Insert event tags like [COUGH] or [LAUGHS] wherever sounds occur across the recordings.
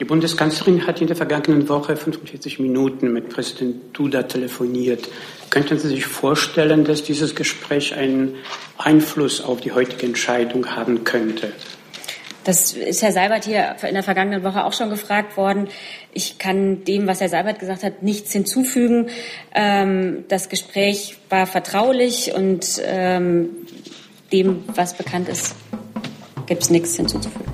Die Bundeskanzlerin hat in der vergangenen Woche 45 Minuten mit Präsident Duda telefoniert. Könnten Sie sich vorstellen, dass dieses Gespräch einen Einfluss auf die heutige Entscheidung haben könnte? Das ist Herr Seibert hier in der vergangenen Woche auch schon gefragt worden. Ich kann dem, was Herr Seibert gesagt hat, nichts hinzufügen. Ähm, das Gespräch war vertraulich und ähm, dem, was bekannt ist, gibt es nichts hinzuzufügen.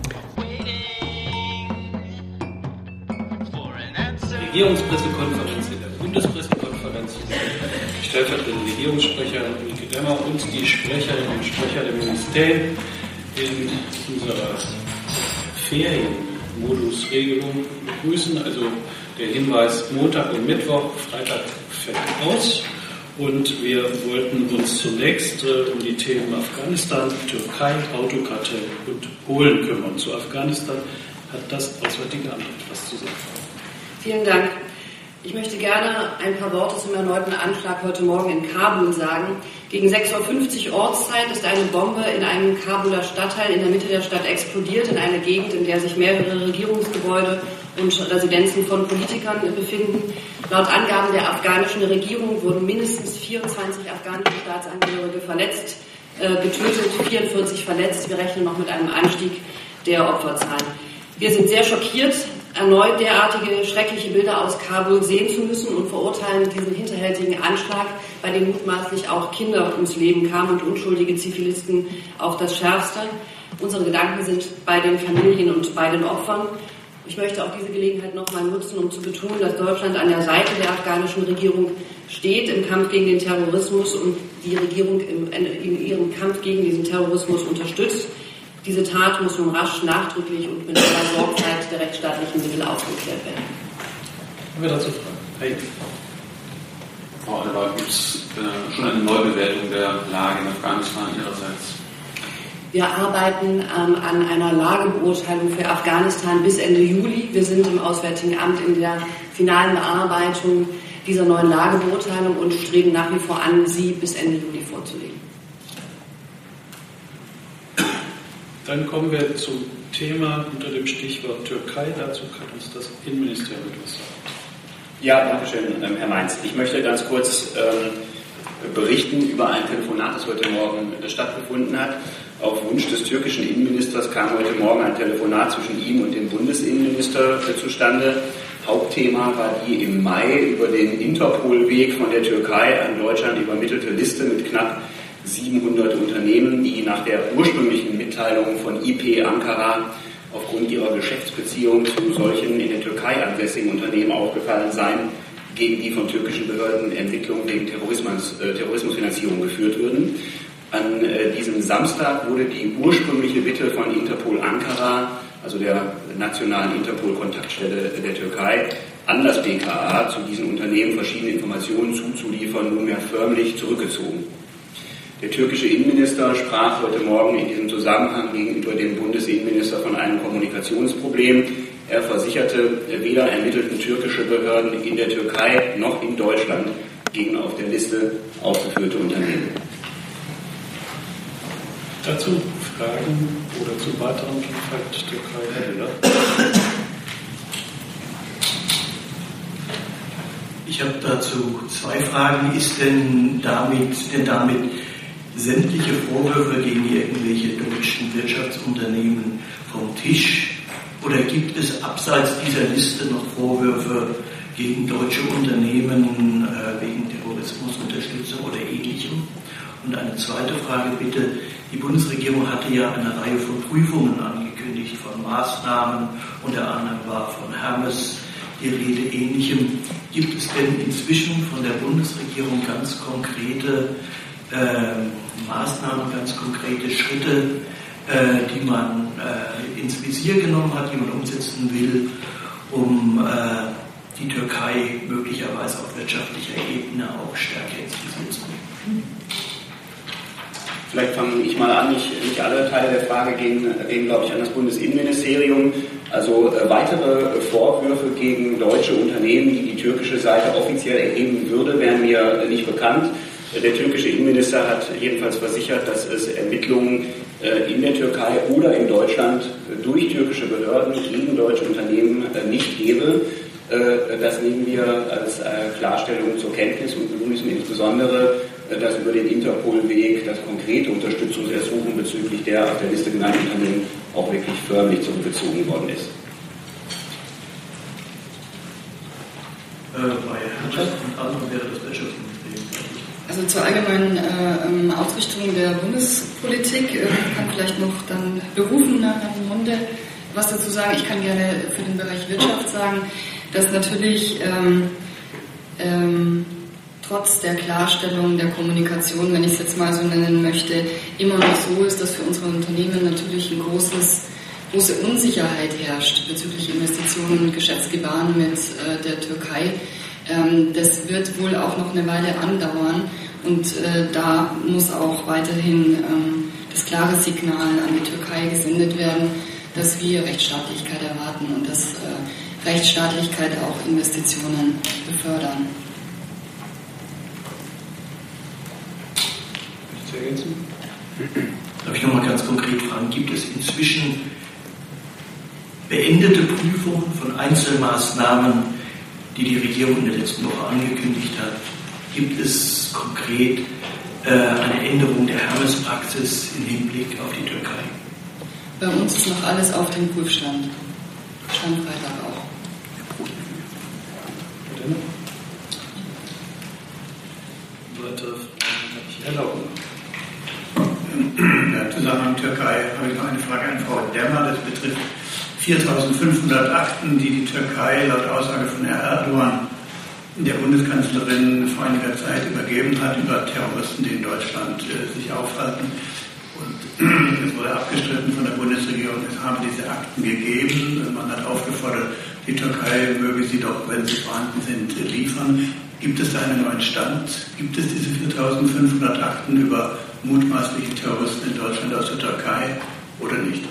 Regierungspressekonferenz in der Bundespressekonferenz stellvertretende Regierungssprecherin Ulrike Demmer und die Sprecherinnen und Sprecher der Ministerien in unserer Ferienmodusregelung begrüßen. Also der Hinweis Montag und Mittwoch, Freitag fällt aus. Und wir wollten uns zunächst äh, um die Themen Afghanistan, Türkei, Autokartell und Polen kümmern. Zu Afghanistan hat das Auswärtige Amt etwas zu sagen. Vielen Dank. Ich möchte gerne ein paar Worte zum erneuten Anschlag heute Morgen in Kabul sagen. Gegen 6.50 Uhr Ortszeit ist eine Bombe in einem Kabuler Stadtteil in der Mitte der Stadt explodiert, in einer Gegend, in der sich mehrere Regierungsgebäude und Residenzen von Politikern befinden. Laut Angaben der afghanischen Regierung wurden mindestens 24 afghanische Staatsangehörige verletzt, äh, getötet, 44 verletzt. Wir rechnen noch mit einem Anstieg der Opferzahlen. Wir sind sehr schockiert erneut derartige schreckliche Bilder aus Kabul sehen zu müssen und verurteilen diesen hinterhältigen Anschlag, bei dem mutmaßlich auch Kinder ums Leben kamen und unschuldige Zivilisten auf das Schärfste. Unsere Gedanken sind bei den Familien und bei den Opfern. Ich möchte auch diese Gelegenheit nochmal nutzen, um zu betonen, dass Deutschland an der Seite der afghanischen Regierung steht im Kampf gegen den Terrorismus und die Regierung in ihrem Kampf gegen diesen Terrorismus unterstützt. Diese Tat muss nun rasch, nachdrücklich und mit aller Sorgfalt der rechtsstaatlichen Mittel aufgeklärt werden. Haben wir dazu Fragen? Hey. Frau Alba, gibt es äh, schon eine Neubewertung der Lage in Afghanistan Ihrerseits? Wir arbeiten ähm, an einer Lagebeurteilung für Afghanistan bis Ende Juli. Wir sind im Auswärtigen Amt in der finalen Bearbeitung dieser neuen Lagebeurteilung und streben nach wie vor an, sie bis Ende Juli vorzulegen. Dann kommen wir zum Thema unter dem Stichwort Türkei. Dazu kann uns das Innenministerium etwas sagen. Ja, danke schön, ähm, Herr Mainz. Ich möchte ganz kurz ähm, berichten über ein Telefonat, das heute Morgen stattgefunden hat. Auf Wunsch des türkischen Innenministers kam heute Morgen ein Telefonat zwischen ihm und dem Bundesinnenminister zustande. Hauptthema war die im Mai über den Interpol-Weg von der Türkei an Deutschland übermittelte Liste mit knapp 700 Unternehmen, die nach der ursprünglichen Mitteilung von IP Ankara aufgrund ihrer Geschäftsbeziehung zu solchen in der Türkei ansässigen Unternehmen aufgefallen seien, gegen die von türkischen Behörden Entwicklungen wegen Terrorismus, äh, Terrorismusfinanzierung geführt würden. An äh, diesem Samstag wurde die ursprüngliche Bitte von Interpol Ankara, also der nationalen Interpol-Kontaktstelle der Türkei, an das BKA zu diesen Unternehmen verschiedene Informationen zuzuliefern, nunmehr förmlich zurückgezogen. Der türkische Innenminister sprach heute Morgen in diesem Zusammenhang gegenüber dem Bundesinnenminister von einem Kommunikationsproblem. Er versicherte, weder ermittelten türkische Behörden in der Türkei noch in Deutschland gegen auf der Liste aufgeführte Unternehmen. Dazu Fragen oder zu weiteren Fall Türkei, Herr Müller? Ich habe dazu zwei Fragen. Ist denn damit, denn damit sämtliche Vorwürfe gegen irgendwelche deutschen Wirtschaftsunternehmen vom Tisch? Oder gibt es abseits dieser Liste noch Vorwürfe gegen deutsche Unternehmen äh, wegen Terrorismusunterstützung oder ähnlichem? Und eine zweite Frage bitte. Die Bundesregierung hatte ja eine Reihe von Prüfungen angekündigt, von Maßnahmen, unter anderem war von Hermes die Rede ähnlichem. Gibt es denn inzwischen von der Bundesregierung ganz konkrete äh, Maßnahmen, ganz konkrete Schritte, äh, die man äh, ins Visier genommen hat, die man umsetzen will, um äh, die Türkei möglicherweise auf wirtschaftlicher Ebene auch stärker ins Visier zu nehmen. Vielleicht fange ich mal an. Nicht, nicht alle Teile der Frage gehen, gehen, glaube ich, an das Bundesinnenministerium. Also äh, weitere Vorwürfe gegen deutsche Unternehmen, die die türkische Seite offiziell erheben würde, wären mir nicht bekannt. Der türkische Innenminister hat jedenfalls versichert, dass es Ermittlungen äh, in der Türkei oder in Deutschland durch türkische Behörden gegen deutsche Unternehmen nicht gäbe. Das nehmen wir als Klarstellung zur Kenntnis und begrüßen insbesondere, dass über den Interpol-Weg das konkrete Unterstützungsersuchen bezüglich der auf der Liste genannten Unternehmen auch wirklich förmlich zurückgezogen worden ist. Bei Wirtschaft und anderen wäre das. Also zur allgemeinen äh, ähm, Ausrichtung der Bundespolitik äh, kann vielleicht noch dann berufen nach einem Runde was dazu sagen. Ich kann gerne für den Bereich Wirtschaft sagen, dass natürlich ähm, ähm, trotz der Klarstellung der Kommunikation, wenn ich es jetzt mal so nennen möchte, immer noch so ist, dass für unsere Unternehmen natürlich ein großes große Unsicherheit herrscht bezüglich Investitionen und Geschäftsgebaren mit äh, der Türkei. Ähm, das wird wohl auch noch eine Weile andauern und äh, da muss auch weiterhin ähm, das klare Signal an die Türkei gesendet werden, dass wir Rechtsstaatlichkeit erwarten und dass äh, Rechtsstaatlichkeit auch Investitionen befördern. Darf ich nochmal ganz konkret fragen, gibt es inzwischen beendete Prüfungen von Einzelmaßnahmen, die die Regierung in der letzten Woche angekündigt hat? Gibt es konkret äh, eine Änderung der Hermespraxis im Hinblick auf die Türkei? Bei uns ist noch alles auf dem Prüfstand. Stand Freitag auch. Weitere Fragen kann ich erlauben. Ja, Zusammenhang mit Türkei habe ich noch eine Frage an Frau Demmer. Das betrifft 4500 Akten, die die Türkei laut Aussage von Herrn Erdogan der Bundeskanzlerin vor einiger Zeit übergeben hat über Terroristen, die in Deutschland äh, sich aufhalten. Und es wurde abgestritten von der Bundesregierung, es haben diese Akten gegeben. Man hat aufgefordert, die Türkei möge sie doch, wenn sie vorhanden sind, liefern. Gibt es da einen neuen Stand? Gibt es diese 4500 Akten über mutmaßliche Terroristen in Deutschland aus der Türkei oder nicht?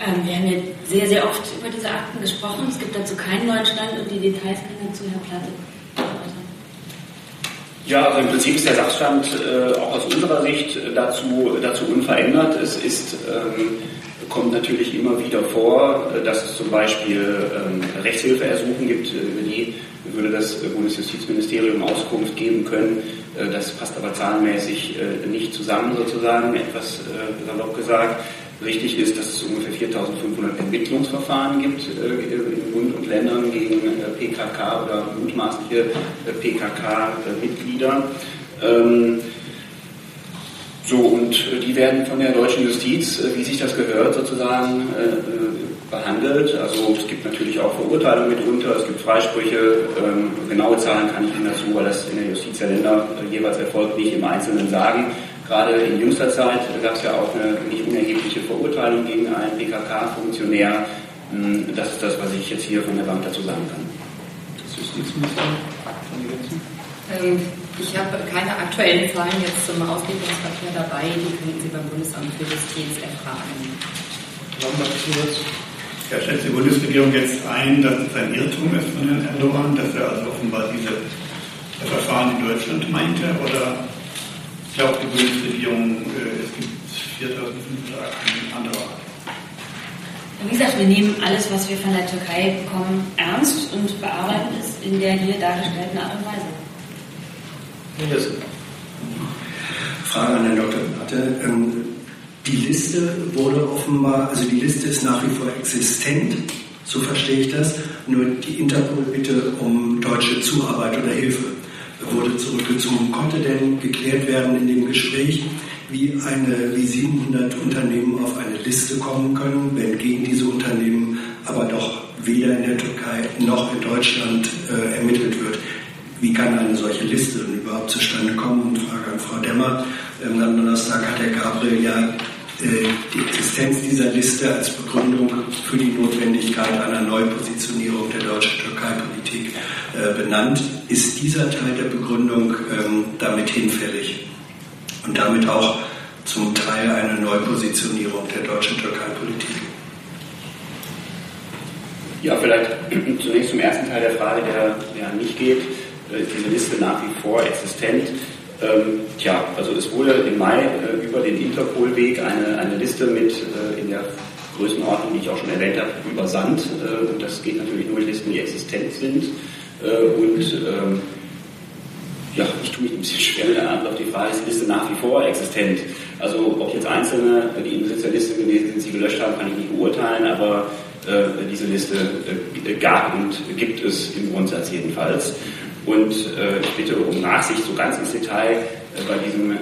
Ähm, wir haben ja sehr, sehr oft über diese Akten gesprochen. Es gibt dazu keinen neuen Stand und die Details kann dazu Herr Platte. Ja, also im Prinzip ist der Sachstand äh, auch aus unserer Sicht dazu, dazu unverändert. Es ist, ähm, kommt natürlich immer wieder vor, äh, dass es zum Beispiel ähm, Rechtshilfeersuchen gibt, äh, über die würde das Bundesjustizministerium Auskunft geben können. Äh, das passt aber zahlenmäßig äh, nicht zusammen, sozusagen, etwas äh, salopp gesagt. Richtig ist, dass es ungefähr 4500 Ermittlungsverfahren gibt äh, in Bund und Ländern gegen äh, PKK oder mutmaßliche äh, PKK-Mitglieder. Ähm, so, und die werden von der deutschen Justiz, wie sich das gehört, sozusagen behandelt. Also es gibt natürlich auch Verurteilungen mitunter, es gibt Freisprüche. Ähm, genaue Zahlen kann ich Ihnen dazu, weil das in der Justiz der Länder jeweils erfolgt, nicht im Einzelnen sagen. Gerade in jüngster Zeit gab es ja auch eine nicht unerhebliche Verurteilung gegen einen PKK-Funktionär. Hm, das ist das, was ich jetzt hier von der Bank dazu sagen kann. Das Justizministerium? Ähm, ich habe keine aktuellen Zahlen jetzt zum Auslieferungsverkehr dabei. Die können Sie beim Bundesamt für Justiz erfragen. Ja, schätzt die Bundesregierung jetzt ein, dass es ein Irrtum ist von Herrn Erdogan, dass er also offenbar diese Verfahren in Deutschland meinte? Oder ich glaube, die Bundesregierung, äh, es gibt 4500 Akten anderer Wie gesagt, wir nehmen alles, was wir von der Türkei bekommen, ernst und bearbeiten es in der hier dargestellten Art und Weise. Yes. Frage an Herrn Dr. Platte. Ähm, die Liste wurde offenbar, also die Liste ist nach wie vor existent, so verstehe ich das. Nur die Interpol bitte um deutsche Zuarbeit oder Hilfe wurde zurückgezogen. Konnte denn geklärt werden in dem Gespräch, wie, eine, wie 700 Unternehmen auf eine Liste kommen können, wenn gegen diese Unternehmen aber doch weder in der Türkei noch in Deutschland äh, ermittelt wird? Wie kann eine solche Liste denn überhaupt zustande kommen? Und Frage an Frau Demmer. Am Donnerstag hat Herr Gabriel ja die Existenz dieser Liste als Begründung für die Notwendigkeit einer Neupositionierung der deutschen Türkei-Politik äh, benannt. Ist dieser Teil der Begründung ähm, damit hinfällig und damit auch zum Teil eine Neupositionierung der deutschen Türkei-Politik? Ja, vielleicht [CLEARS THROAT] zunächst zum ersten Teil der Frage, der ja nicht geht. Ist diese Liste nach wie vor existent? Ähm, tja, also es wurde im Mai äh, über den Interpol-Weg eine, eine Liste mit äh, in der Größenordnung, die ich auch schon erwähnt habe, übersandt. Äh, das geht natürlich nur mit Listen, die existent sind. Äh, und ähm, ja, ich tue mich ein bisschen [LAUGHS] schwer mit der Antwort auf die Frage, ist die Liste nach wie vor existent? Also ob jetzt Einzelne, die im Besitz der Liste gewesen sind, sie gelöscht haben, kann ich nicht beurteilen, aber äh, diese Liste äh, gab und gibt es im Grundsatz jedenfalls. Und äh, ich bitte um Nachsicht so ganz ins Detail. Äh, bei diesem äh,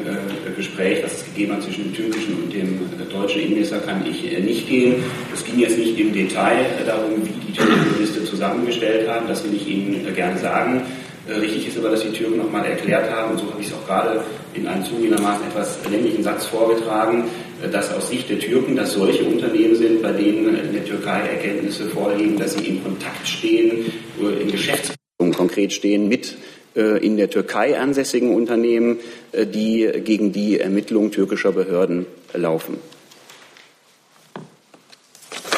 Gespräch, was es gegeben hat zwischen dem türkischen und dem äh, deutschen Innenminister, kann ich nicht gehen. Es ging jetzt nicht im Detail darum, wie die türkische Liste zusammengestellt haben. Das will ich Ihnen gerne sagen. Richtig ist aber, dass die Türken nochmal erklärt haben, und so habe ich es auch gerade in einem zugegebenermaßen etwas länglichen Satz vorgetragen, dass aus Sicht der Türken das solche Unternehmen sind, bei denen in der Türkei Erkenntnisse vorliegen, dass sie in Kontakt stehen, in Geschäftsbeziehungen konkret stehen mit äh, in der Türkei ansässigen Unternehmen, äh, die gegen die Ermittlungen türkischer Behörden laufen.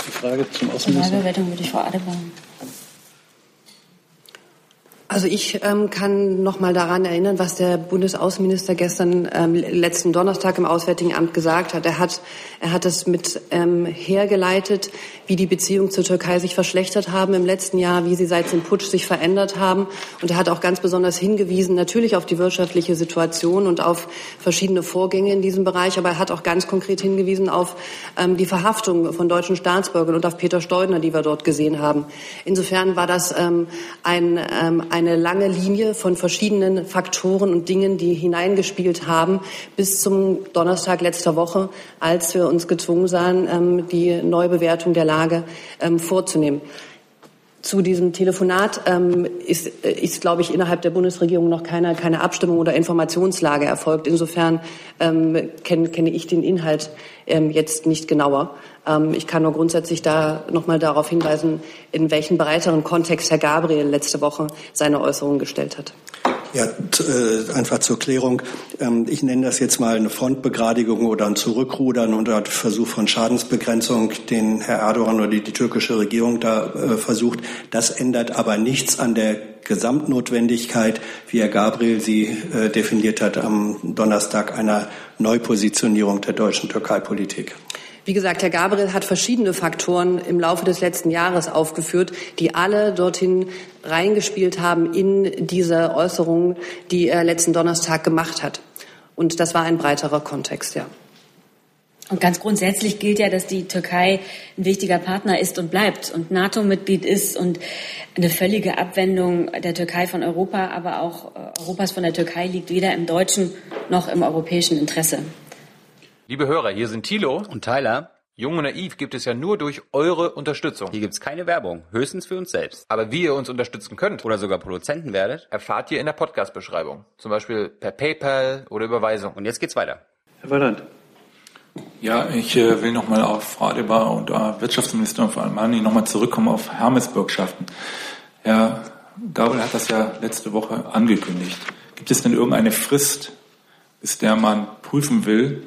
Die Frage zum Außenminister. Bewertung würde ich Frau Adebaum. Also ich ähm, kann noch mal daran erinnern, was der Bundesaußenminister gestern ähm, letzten Donnerstag im Auswärtigen Amt gesagt hat. Er hat er hat es mit ähm, hergeleitet, wie die Beziehungen zur Türkei sich verschlechtert haben im letzten Jahr, wie sie seit dem Putsch sich verändert haben. Und er hat auch ganz besonders hingewiesen, natürlich auf die wirtschaftliche Situation und auf verschiedene Vorgänge in diesem Bereich. Aber er hat auch ganz konkret hingewiesen auf ähm, die Verhaftung von deutschen Staatsbürgern und auf Peter Steudner, die wir dort gesehen haben. Insofern war das ähm, ein, ähm, ein eine lange Linie von verschiedenen Faktoren und Dingen, die hineingespielt haben, bis zum Donnerstag letzter Woche, als wir uns gezwungen sahen, ähm, die Neubewertung der Lage ähm, vorzunehmen. Zu diesem Telefonat ähm, ist, äh, ist, glaube ich, innerhalb der Bundesregierung noch keine, keine Abstimmung oder Informationslage erfolgt. Insofern ähm, kenne, kenne ich den Inhalt ähm, jetzt nicht genauer. Ähm, ich kann nur grundsätzlich da noch mal darauf hinweisen, in welchen breiteren Kontext Herr Gabriel letzte Woche seine Äußerungen gestellt hat. Ja, äh, einfach zur Klärung. Ähm, ich nenne das jetzt mal eine Frontbegradigung oder ein Zurückrudern oder Versuch von Schadensbegrenzung, den Herr Erdogan oder die, die türkische Regierung da äh, versucht. Das ändert aber nichts an der Gesamtnotwendigkeit, wie Herr Gabriel sie äh, definiert hat am Donnerstag, einer Neupositionierung der deutschen Türkei-Politik. Wie gesagt, Herr Gabriel hat verschiedene Faktoren im Laufe des letzten Jahres aufgeführt, die alle dorthin reingespielt haben in diese Äußerungen, die er letzten Donnerstag gemacht hat. Und das war ein breiterer Kontext, ja. Und ganz grundsätzlich gilt ja, dass die Türkei ein wichtiger Partner ist und bleibt und NATO-Mitglied ist und eine völlige Abwendung der Türkei von Europa, aber auch äh, Europas von der Türkei liegt weder im deutschen noch im europäischen Interesse. Liebe Hörer, hier sind Thilo und Tyler. Jung und Naiv gibt es ja nur durch eure Unterstützung. Hier gibt es keine Werbung, höchstens für uns selbst. Aber wie ihr uns unterstützen könnt oder sogar Produzenten werdet, erfahrt ihr in der Podcast-Beschreibung. Zum Beispiel per PayPal oder Überweisung. Und jetzt geht's weiter. Herr Walland. Ja, ich äh, will nochmal auf Frau Adebar und äh, Wirtschaftsminister und vor allem Almani nochmal zurückkommen auf Hermes-Bürgschaften. Herr Gabel hat das ja letzte Woche angekündigt. Gibt es denn irgendeine Frist, bis der man prüfen will,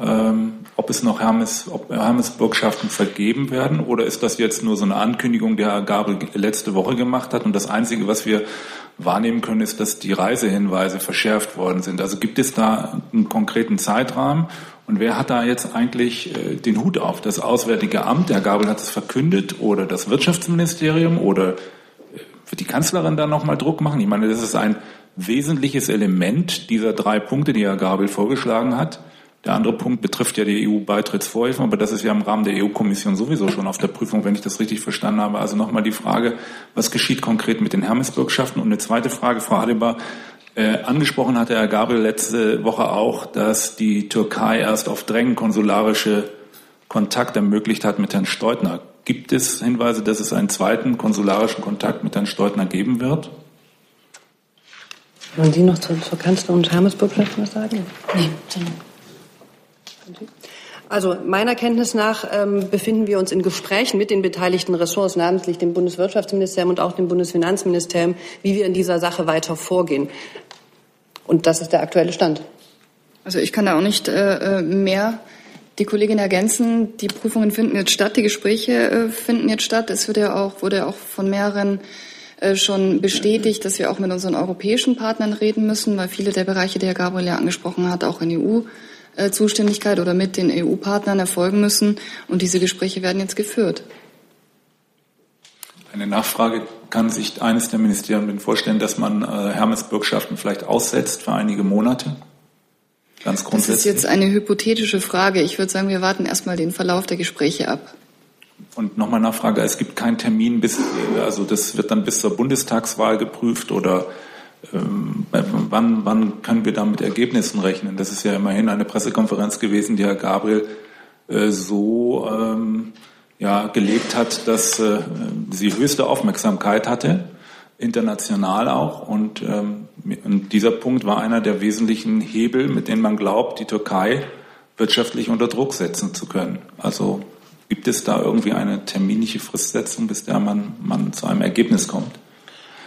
ähm, ob es noch Hermes, ob Hermes-Bürgschaften vergeben werden oder ist das jetzt nur so eine Ankündigung, die Herr Gabel letzte Woche gemacht hat und das Einzige, was wir wahrnehmen können, ist, dass die Reisehinweise verschärft worden sind. Also gibt es da einen konkreten Zeitrahmen und wer hat da jetzt eigentlich äh, den Hut auf? Das Auswärtige Amt, Herr Gabel hat es verkündet oder das Wirtschaftsministerium oder äh, wird die Kanzlerin da nochmal Druck machen? Ich meine, das ist ein wesentliches Element dieser drei Punkte, die Herr Gabel vorgeschlagen hat. Der andere Punkt betrifft ja die EU-Beitrittsvorhilfen, aber das ist ja im Rahmen der EU-Kommission sowieso schon auf der Prüfung, wenn ich das richtig verstanden habe. Also nochmal die Frage, was geschieht konkret mit den Hermes-Bürgschaften? Und eine zweite Frage, Frau Adebar, äh, angesprochen hatte Herr Gabriel letzte Woche auch, dass die Türkei erst auf Drängen konsularische Kontakt ermöglicht hat mit Herrn Steutner. Gibt es Hinweise, dass es einen zweiten konsularischen Kontakt mit Herrn Steutner geben wird? Wollen Sie noch zur, zur Kanzler- und Hermes-Bürgschaften was sagen? Nee, also meiner Kenntnis nach ähm, befinden wir uns in Gesprächen mit den beteiligten Ressorts, namentlich dem Bundeswirtschaftsministerium und auch dem Bundesfinanzministerium, wie wir in dieser Sache weiter vorgehen. Und das ist der aktuelle Stand. Also ich kann da auch nicht äh, äh mehr die Kollegin ergänzen. Die Prüfungen finden jetzt statt, die Gespräche äh, finden jetzt statt. Es wird ja auch, wurde ja auch von mehreren äh, schon bestätigt, dass wir auch mit unseren europäischen Partnern reden müssen, weil viele der Bereiche, die Herr Gabriel ja angesprochen hat, auch in EU-Zuständigkeit oder mit den EU-Partnern erfolgen müssen. Und diese Gespräche werden jetzt geführt. Eine Nachfrage. Kann sich eines der Ministerien vorstellen, dass man äh, Hermes-Bürgschaften vielleicht aussetzt für einige Monate? Ganz grundsätzlich. Das ist jetzt eine hypothetische Frage. Ich würde sagen, wir warten erstmal den Verlauf der Gespräche ab. Und nochmal Nachfrage, es gibt keinen Termin bis, also das wird dann bis zur Bundestagswahl geprüft oder wann, wann können wir da mit Ergebnissen rechnen? Das ist ja immerhin eine Pressekonferenz gewesen, die Herr Gabriel äh, so ähm, ja, gelegt hat, dass äh, sie höchste Aufmerksamkeit hatte, international auch. Und, ähm, und dieser Punkt war einer der wesentlichen Hebel, mit denen man glaubt, die Türkei wirtschaftlich unter Druck setzen zu können. Also Gibt es da irgendwie eine terminliche Fristsetzung, bis der man, man zu einem Ergebnis kommt?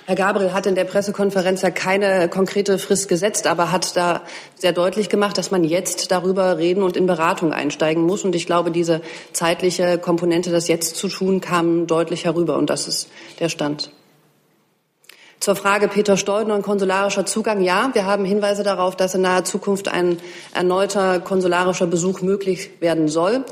Herr Gabriel hat in der Pressekonferenz ja keine konkrete Frist gesetzt, aber hat da sehr deutlich gemacht, dass man jetzt darüber reden und in Beratung einsteigen muss. Und ich glaube, diese zeitliche Komponente, das jetzt zu tun, kam deutlich herüber. Und das ist der Stand. Zur Frage Peter Steudner und konsularischer Zugang. Ja, wir haben Hinweise darauf, dass in naher Zukunft ein erneuter konsularischer Besuch möglich werden soll.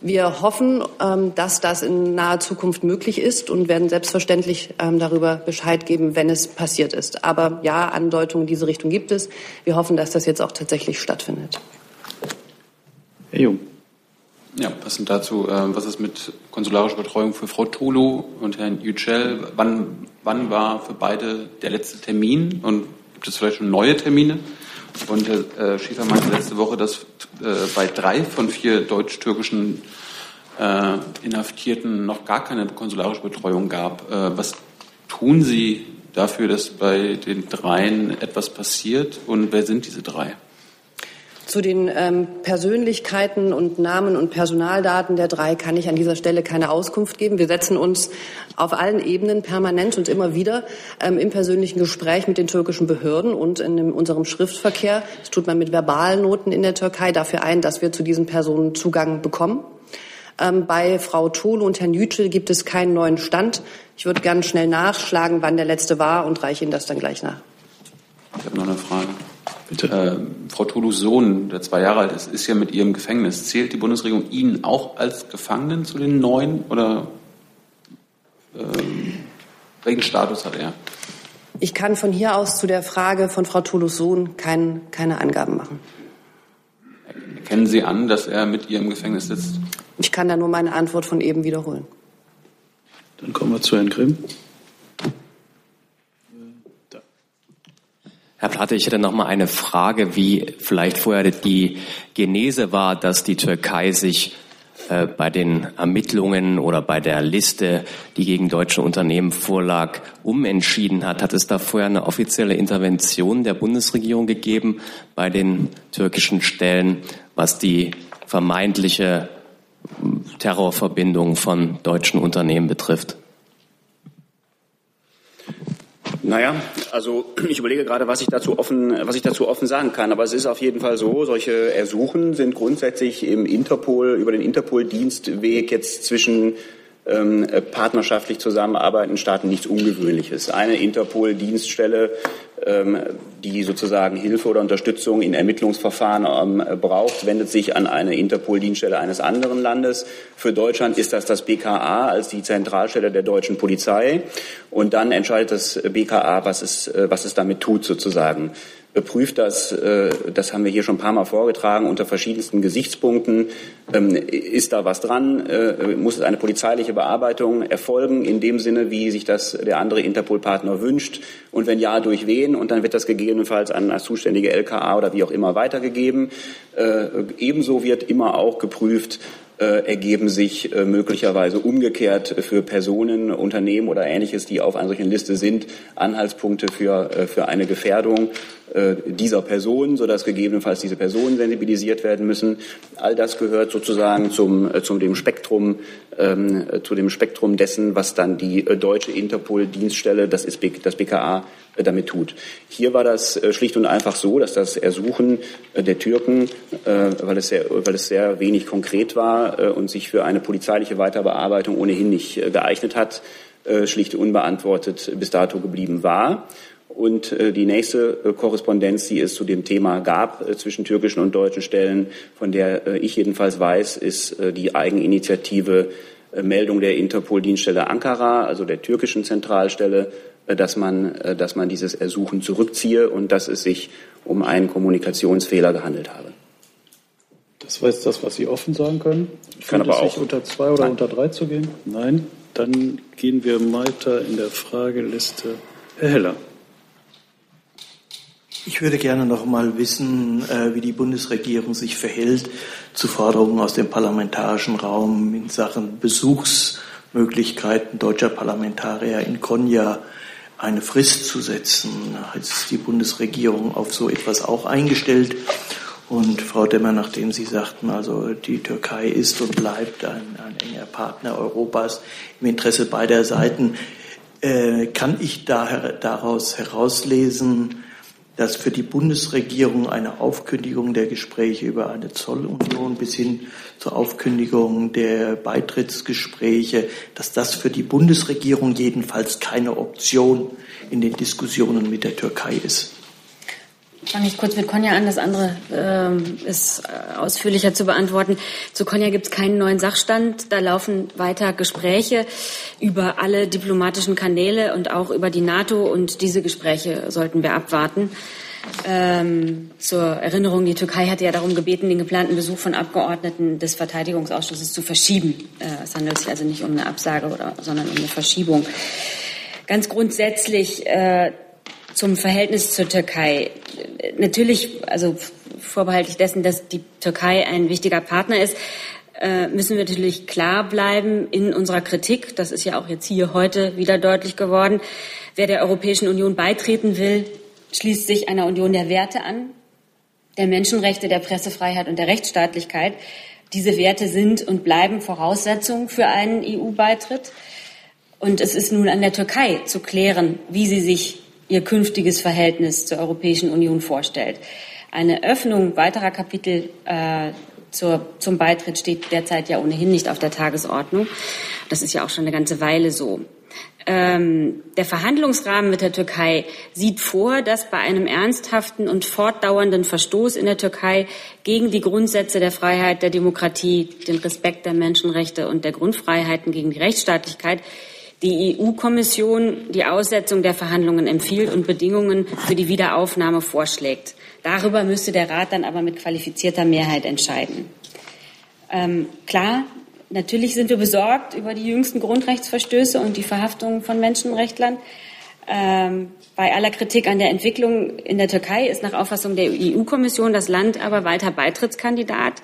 Wir hoffen, ähm, dass das in naher Zukunft möglich ist und werden selbstverständlich ähm, darüber Bescheid geben, wenn es passiert ist. Aber ja, Andeutungen in diese Richtung gibt es. Wir hoffen, dass das jetzt auch tatsächlich stattfindet. Herr Jung. Ja, passend dazu, äh, was ist mit konsularischer Betreuung für Frau Tolu und Herrn Yücel? Wann, wann war für beide der letzte Termin und gibt es vielleicht schon neue Termine? Und Herr äh, Schiefer meinte letzte Woche, dass äh, bei drei von vier deutsch-türkischen äh, Inhaftierten noch gar keine konsularische Betreuung gab. Was tun Sie dafür, dass bei den dreien etwas passiert? Und wer sind diese drei? Zu den ähm, Persönlichkeiten und Namen und Personaldaten der drei kann ich an dieser Stelle keine Auskunft geben. Wir setzen uns auf allen Ebenen permanent und immer wieder ähm, im persönlichen Gespräch mit den türkischen Behörden und in dem, unserem Schriftverkehr, das tut man mit Verbalnoten in der Türkei, dafür ein, dass wir zu diesen Personen Zugang bekommen. Ähm, bei Frau Tolu und Herrn Yücel gibt es keinen neuen Stand. Ich würde gerne schnell nachschlagen, wann der letzte war und reiche Ihnen das dann gleich nach. Ich habe noch eine Frage. Bitte. Äh, Frau Tolus Sohn, der zwei Jahre alt ist, ist ja mit ihrem Gefängnis. Zählt die Bundesregierung ihn auch als Gefangenen zu den neun oder ähm, welchen Status hat er? Ich kann von hier aus zu der Frage von Frau Tolus Sohn kein, keine Angaben machen. Erkennen Sie an, dass er mit ihr im Gefängnis sitzt? Ich kann da nur meine Antwort von eben wiederholen. Dann kommen wir zu Herrn Grimm. Herr Platte, ich hätte noch mal eine Frage, wie vielleicht vorher die Genese war, dass die Türkei sich äh, bei den Ermittlungen oder bei der Liste, die gegen deutsche Unternehmen vorlag, umentschieden hat. Hat es da vorher eine offizielle Intervention der Bundesregierung gegeben bei den türkischen Stellen, was die vermeintliche Terrorverbindung von deutschen Unternehmen betrifft? Naja, also [CLEARS THROAT] ich überlege gerade, was ich dazu offen, was ich dazu offen sagen kann. Aber es ist auf jeden Fall so, solche Ersuchen sind grundsätzlich im Interpol, über den Interpol-Dienstweg jetzt zwischen ähm, partnerschaftlich zusammenarbeitenden Staaten nichts Ungewöhnliches. Eine Interpol-Dienststelle, ähm, die sozusagen Hilfe oder Unterstützung in Ermittlungsverfahren ähm, braucht, wendet sich an eine Interpol-Dienststelle eines anderen Landes. Für Deutschland ist das das BKA als die Zentralstelle der deutschen Polizei. Und dann entscheidet das BKA, was es, äh, was es damit tut sozusagen prüft das, äh, das haben wir hier schon ein paar Mal vorgetragen, unter verschiedensten Gesichtspunkten. Ähm, ist da was dran? Äh, muss es eine polizeiliche Bearbeitung erfolgen, in dem Sinne, wie sich das der andere Interpol-Partner wünscht? Und wenn ja, durch wen? Und dann wird das gegebenenfalls an das zuständige LKA oder wie auch immer weitergegeben. Äh, ebenso wird immer auch geprüft, ergeben sich äh, möglicherweise umgekehrt für Personen, Unternehmen oder ähnliches, die auf einer solchen Liste sind, Anhaltspunkte für, äh, für eine Gefährdung dieser Person, sodass gegebenenfalls diese Personen sensibilisiert werden müssen. All das gehört sozusagen zum, zum dem Spektrum, ähm, zu dem Spektrum dessen, was dann die deutsche Interpol-Dienststelle, das ist das BKA, damit tut. Hier war das äh, schlicht und einfach so, dass das Ersuchen äh, der Türken, äh, weil es sehr, weil es sehr wenig konkret war und sich für eine polizeiliche Weiterbearbeitung ohnehin nicht geeignet hat, schlicht unbeantwortet bis dato geblieben war. Und die nächste Korrespondenz, die es zu dem Thema gab zwischen türkischen und deutschen Stellen, von der ich jedenfalls weiß, ist die Eigeninitiative Meldung der Interpol-Dienststelle Ankara, also der türkischen Zentralstelle, dass man, dass man dieses Ersuchen zurückziehe und dass es sich um einen Kommunikationsfehler gehandelt habe. Das war jetzt das, was Sie offen sagen können. Ich kann aber auch sich unter zwei oder Nein. unter drei zu gehen? Nein. Dann gehen wir weiter in der Frageliste. Herr Heller. Ich würde gerne noch mal wissen, äh, wie die Bundesregierung sich verhält zu Forderungen aus dem parlamentarischen Raum in Sachen Besuchsmöglichkeiten deutscher Parlamentarier in Konya eine Frist zu setzen. Ist die Bundesregierung auf so etwas auch eingestellt? Und Frau Demmer, nachdem Sie sagten, also die Türkei ist und bleibt ein, ein enger Partner Europas im Interesse beider Seiten, äh, kann ich daher, daraus herauslesen, dass für die Bundesregierung eine Aufkündigung der Gespräche über eine Zollunion bis hin zur Aufkündigung der Beitrittsgespräche, dass das für die Bundesregierung jedenfalls keine Option in den Diskussionen mit der Türkei ist. Fange ich kurz mit Konja an, das andere ähm, ist äh, ausführlicher zu beantworten. Zu Konja gibt es keinen neuen Sachstand. Da laufen weiter Gespräche über alle diplomatischen Kanäle und auch über die NATO. Und diese Gespräche sollten wir abwarten. Ähm, zur Erinnerung, die Türkei hatte ja darum gebeten, den geplanten Besuch von Abgeordneten des Verteidigungsausschusses zu verschieben. Äh, es handelt sich also nicht um eine Absage, oder, sondern um eine Verschiebung. Ganz grundsätzlich äh, zum Verhältnis zur Türkei. Natürlich, also vorbehaltlich dessen, dass die Türkei ein wichtiger Partner ist, äh, müssen wir natürlich klar bleiben in unserer Kritik. Das ist ja auch jetzt hier heute wieder deutlich geworden. Wer der Europäischen Union beitreten will, schließt sich einer Union der Werte an, der Menschenrechte, der Pressefreiheit und der Rechtsstaatlichkeit. Diese Werte sind und bleiben Voraussetzung für einen EU-Beitritt. Und es ist nun an der Türkei zu klären, wie sie sich ihr künftiges Verhältnis zur Europäischen Union vorstellt. Eine Öffnung weiterer Kapitel äh, zur, zum Beitritt steht derzeit ja ohnehin nicht auf der Tagesordnung. Das ist ja auch schon eine ganze Weile so. Ähm, der Verhandlungsrahmen mit der Türkei sieht vor, dass bei einem ernsthaften und fortdauernden Verstoß in der Türkei gegen die Grundsätze der Freiheit, der Demokratie, den Respekt der Menschenrechte und der Grundfreiheiten gegen die Rechtsstaatlichkeit die EU-Kommission die Aussetzung der Verhandlungen empfiehlt und Bedingungen für die Wiederaufnahme vorschlägt. Darüber müsste der Rat dann aber mit qualifizierter Mehrheit entscheiden. Ähm, klar, natürlich sind wir besorgt über die jüngsten Grundrechtsverstöße und die Verhaftungen von Menschenrechtlern. Ähm, bei aller Kritik an der Entwicklung in der Türkei ist nach Auffassung der EU-Kommission das Land aber weiter Beitrittskandidat.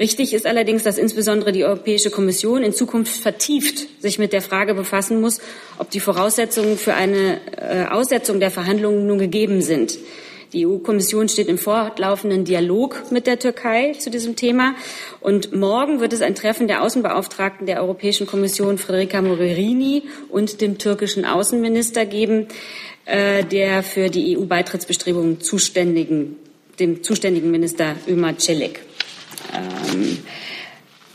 Richtig ist allerdings, dass insbesondere die Europäische Kommission in Zukunft vertieft sich mit der Frage befassen muss, ob die Voraussetzungen für eine äh, Aussetzung der Verhandlungen nun gegeben sind. Die EU-Kommission steht im fortlaufenden Dialog mit der Türkei zu diesem Thema. Und morgen wird es ein Treffen der Außenbeauftragten der Europäischen Kommission, Federica Mogherini, und dem türkischen Außenminister geben, äh, der für die EU-Beitrittsbestrebungen zuständigen, dem zuständigen Minister Ömer Celik. Ähm,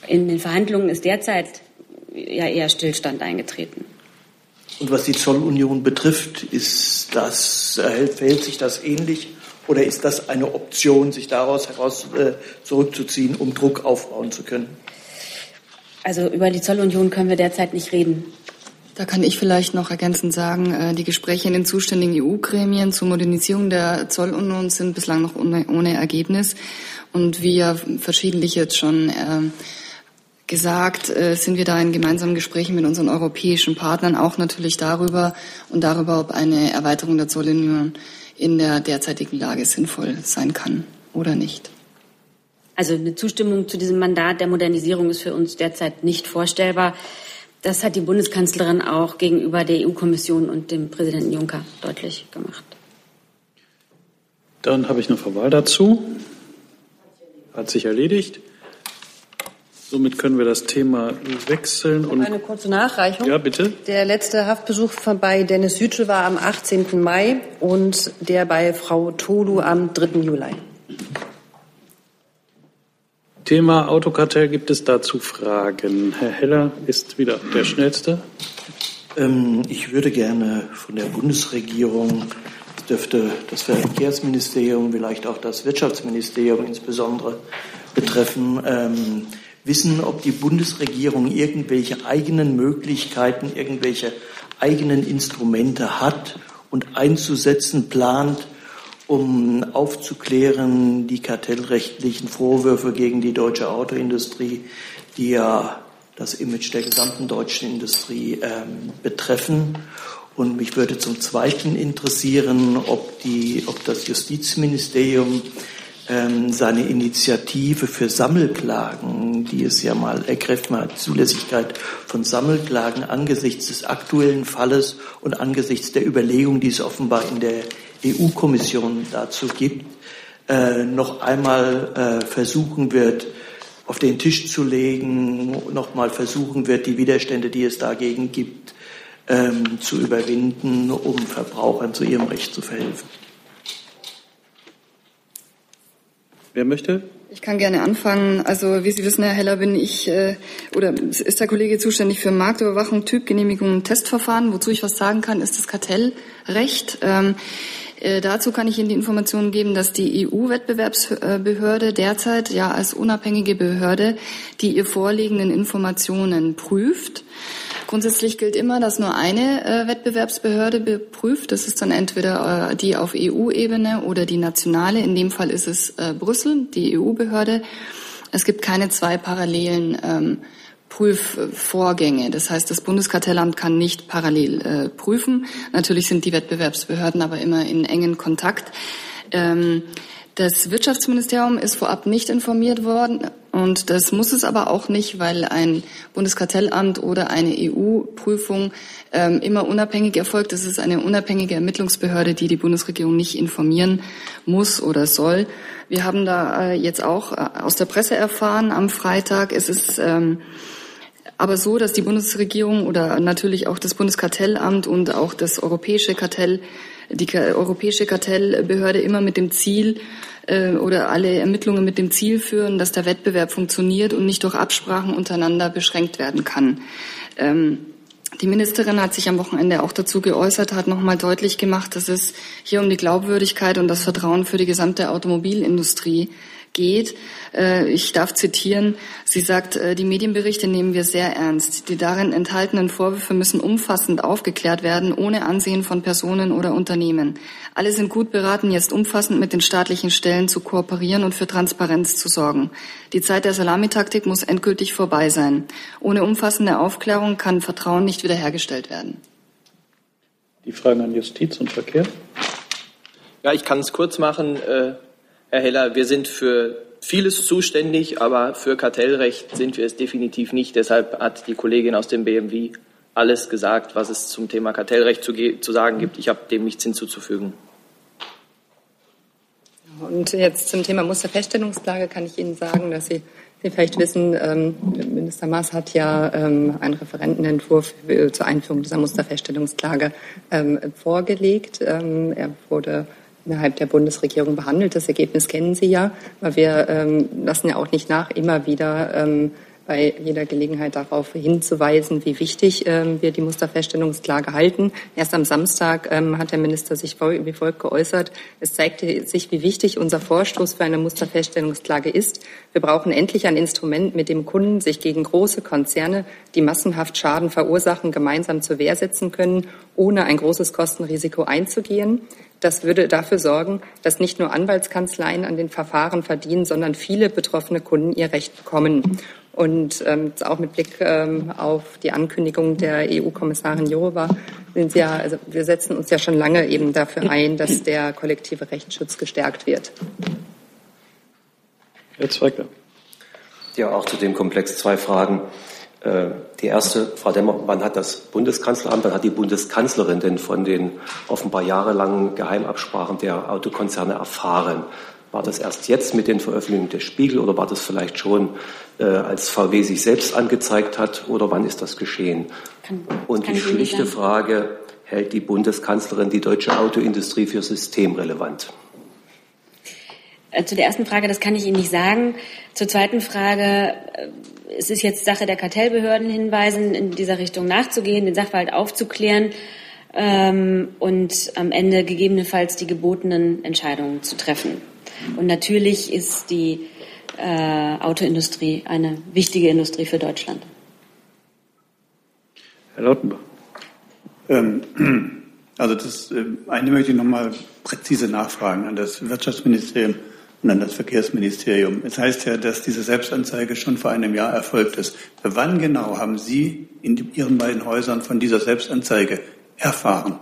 in den Verhandlungen ist derzeit ja eher Stillstand eingetreten. Und was die Zollunion betrifft, ist das, verhält sich das ähnlich oder ist das eine Option, sich daraus heraus äh, zurückzuziehen, um Druck aufbauen zu können? Also über die Zollunion können wir derzeit nicht reden. Da kann ich vielleicht noch ergänzend sagen, äh, die Gespräche in den zuständigen EU-Gremien zur Modernisierung der Zollunion sind bislang noch ohne, ohne Ergebnis. Und wie ja verschiedentlich jetzt schon äh, gesagt, äh, sind wir da in gemeinsamen Gesprächen mit unseren europäischen Partnern auch natürlich darüber und darüber, ob eine Erweiterung der Zollunion in der derzeitigen Lage sinnvoll sein kann oder nicht. Also eine Zustimmung zu diesem Mandat der Modernisierung ist für uns derzeit nicht vorstellbar. Das hat die Bundeskanzlerin auch gegenüber der EU-Kommission und dem Präsidenten Juncker deutlich gemacht. Dann habe ich eine Verwahl dazu. Hat sich erledigt. Somit können wir das Thema wechseln. Und eine kurze Nachreichung. Ja, bitte. Der letzte Haftbesuch bei Dennis Yücel war am 18. Mai und der bei Frau Tolu am 3. Juli. Thema Autokartell gibt es dazu Fragen. Herr Heller ist wieder der Schnellste. Ähm, ich würde gerne von der Bundesregierung, dürfte das Verkehrsministerium, vielleicht auch das Wirtschaftsministerium insbesondere betreffen, ähm, wissen, ob die Bundesregierung irgendwelche eigenen Möglichkeiten, irgendwelche eigenen Instrumente hat und einzusetzen plant, um aufzuklären die kartellrechtlichen Vorwürfe gegen die deutsche Autoindustrie, die ja das Image der gesamten deutschen Industrie ähm, betreffen. Und mich würde zum Zweiten interessieren, ob, die, ob das Justizministerium ähm, seine Initiative für Sammelklagen, die es ja mal ergriffen hat, Zulässigkeit von Sammelklagen angesichts des aktuellen Falles und angesichts der Überlegung, die es offenbar in der EU-Kommission dazu gibt, äh, noch einmal äh, versuchen wird, auf den Tisch zu legen, noch mal versuchen wird, die Widerstände, die es dagegen gibt, ähm, zu überwinden, um Verbrauchern zu ihrem Recht zu verhelfen. Wer möchte? Ich kann gerne anfangen. Also wie Sie wissen, Herr Heller, bin ich äh, oder ist der Kollege zuständig für Marktüberwachung, Typgenehmigung und Testverfahren. Wozu ich was sagen kann, ist das Kartellrecht. Ähm, äh, dazu kann ich Ihnen die Informationen geben, dass die EU-Wettbewerbsbehörde derzeit ja als unabhängige Behörde die ihr vorliegenden Informationen prüft. Grundsätzlich gilt immer, dass nur eine äh, Wettbewerbsbehörde beprüft. Das ist dann entweder äh, die auf EU-Ebene oder die nationale. In dem Fall ist es äh, Brüssel, die EU-Behörde. Es gibt keine zwei parallelen ähm, Prüfvorgänge. Das heißt, das Bundeskartellamt kann nicht parallel äh, prüfen. Natürlich sind die Wettbewerbsbehörden aber immer in engen Kontakt. Ähm, das Wirtschaftsministerium ist vorab nicht informiert worden und das muss es aber auch nicht, weil ein Bundeskartellamt oder eine EU-Prüfung ähm, immer unabhängig erfolgt. Das ist eine unabhängige Ermittlungsbehörde, die die Bundesregierung nicht informieren muss oder soll. Wir haben da äh, jetzt auch äh, aus der Presse erfahren am Freitag. Es ist ähm, aber so, dass die Bundesregierung oder natürlich auch das Bundeskartellamt und auch das europäische Kartell, die europäische Kartellbehörde immer mit dem Ziel äh, oder alle Ermittlungen mit dem Ziel führen, dass der Wettbewerb funktioniert und nicht durch Absprachen untereinander beschränkt werden kann. Ähm, die Ministerin hat sich am Wochenende auch dazu geäußert, hat nochmal deutlich gemacht, dass es hier um die Glaubwürdigkeit und das Vertrauen für die gesamte Automobilindustrie geht. Äh, ich darf zitieren. Sie sagt, äh, die Medienberichte nehmen wir sehr ernst. Die darin enthaltenen Vorwürfe müssen umfassend aufgeklärt werden, ohne Ansehen von Personen oder Unternehmen. Alle sind gut beraten, jetzt umfassend mit den staatlichen Stellen zu kooperieren und für Transparenz zu sorgen. Die Zeit der Salamitaktik muss endgültig vorbei sein. Ohne umfassende Aufklärung kann Vertrauen nicht wiederhergestellt werden. Die Fragen an Justiz und Verkehr. Ja, ich kann es kurz machen. Äh, Herr Heller, wir sind für vieles zuständig, aber für Kartellrecht sind wir es definitiv nicht. Deshalb hat die Kollegin aus dem BMW alles gesagt, was es zum Thema Kartellrecht zu, zu sagen gibt. Ich habe dem nichts hinzuzufügen. Und jetzt zum Thema Musterfeststellungsklage kann ich Ihnen sagen, dass Sie, Sie vielleicht wissen, ähm, Minister Maas hat ja ähm, einen Referentenentwurf zur Einführung dieser Musterfeststellungsklage ähm, vorgelegt. Ähm, er wurde innerhalb der Bundesregierung behandelt. Das Ergebnis kennen Sie ja, weil wir ähm, lassen ja auch nicht nach, immer wieder ähm, bei jeder Gelegenheit darauf hinzuweisen, wie wichtig ähm, wir die Musterfeststellungsklage halten. Erst am Samstag ähm, hat der Minister sich wie folgt geäußert. Es zeigte sich, wie wichtig unser Vorstoß für eine Musterfeststellungsklage ist. Wir brauchen endlich ein Instrument, mit dem Kunden sich gegen große Konzerne, die massenhaft Schaden verursachen, gemeinsam zur Wehr setzen können, ohne ein großes Kostenrisiko einzugehen. Das würde dafür sorgen, dass nicht nur Anwaltskanzleien an den Verfahren verdienen, sondern viele betroffene Kunden ihr Recht bekommen. Und ähm, auch mit Blick ähm, auf die Ankündigung der EU-Kommissarin Jourova sind Sie ja, also wir setzen uns ja schon lange eben dafür ein, dass der kollektive Rechtsschutz gestärkt wird. Herr Zweigler. Ja, auch zu dem Komplex zwei Fragen. Äh, die erste, Frau Demmer, wann hat das Bundeskanzleramt, wann hat die Bundeskanzlerin denn von den offenbar jahrelangen Geheimabsprachen der Autokonzerne erfahren? War das erst jetzt mit den Veröffentlichungen des Spiegel oder war das vielleicht schon, äh, als VW sich selbst angezeigt hat oder wann ist das geschehen? Kann, Und die schlichte Frage, hält die Bundeskanzlerin die deutsche Autoindustrie für systemrelevant? Äh, zu der ersten Frage, das kann ich Ihnen nicht sagen. Zur zweiten Frage, äh, es ist jetzt Sache der Kartellbehörden hinweisen, in dieser Richtung nachzugehen, den Sachverhalt aufzuklären ähm, und am Ende gegebenenfalls die gebotenen Entscheidungen zu treffen. Und natürlich ist die äh, Autoindustrie eine wichtige Industrie für Deutschland. Herr Lautenbach. Ähm, [CLEARS THROAT] also das äh, eine möchte ich noch mal präzise nachfragen an das Wirtschaftsministerium und an das Verkehrsministerium. Es heißt ja, dass diese Selbstanzeige schon vor einem Jahr erfolgt ist. Wann genau haben Sie in Ihren beiden Häusern von dieser Selbstanzeige erfahren?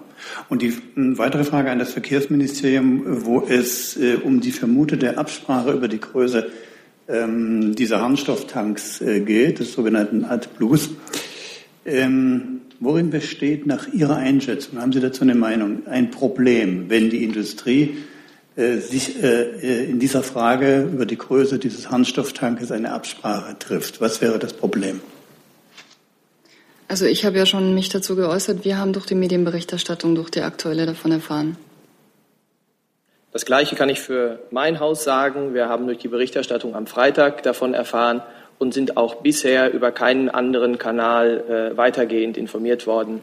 Und die weitere Frage an das Verkehrsministerium, wo es äh, um die vermutete Absprache über die Größe ähm, dieser Harnstofftanks äh, geht, des sogenannten AdBlues. Ähm, worin besteht nach Ihrer Einschätzung, haben Sie dazu eine Meinung, ein Problem, wenn die Industrie äh, sich äh, äh in dieser Frage über die Größe dieses Harnstofftankes eine Absprache trifft? Was wäre das Problem? Also ich habe ja schon mich dazu geäußert. Wir haben durch die Medienberichterstattung, durch die aktuelle davon erfahren. Das Gleiche kann ich für mein Haus sagen. Wir haben durch die Berichterstattung am Freitag davon erfahren und sind auch bisher über keinen anderen Kanal äh, weitergehend informiert worden.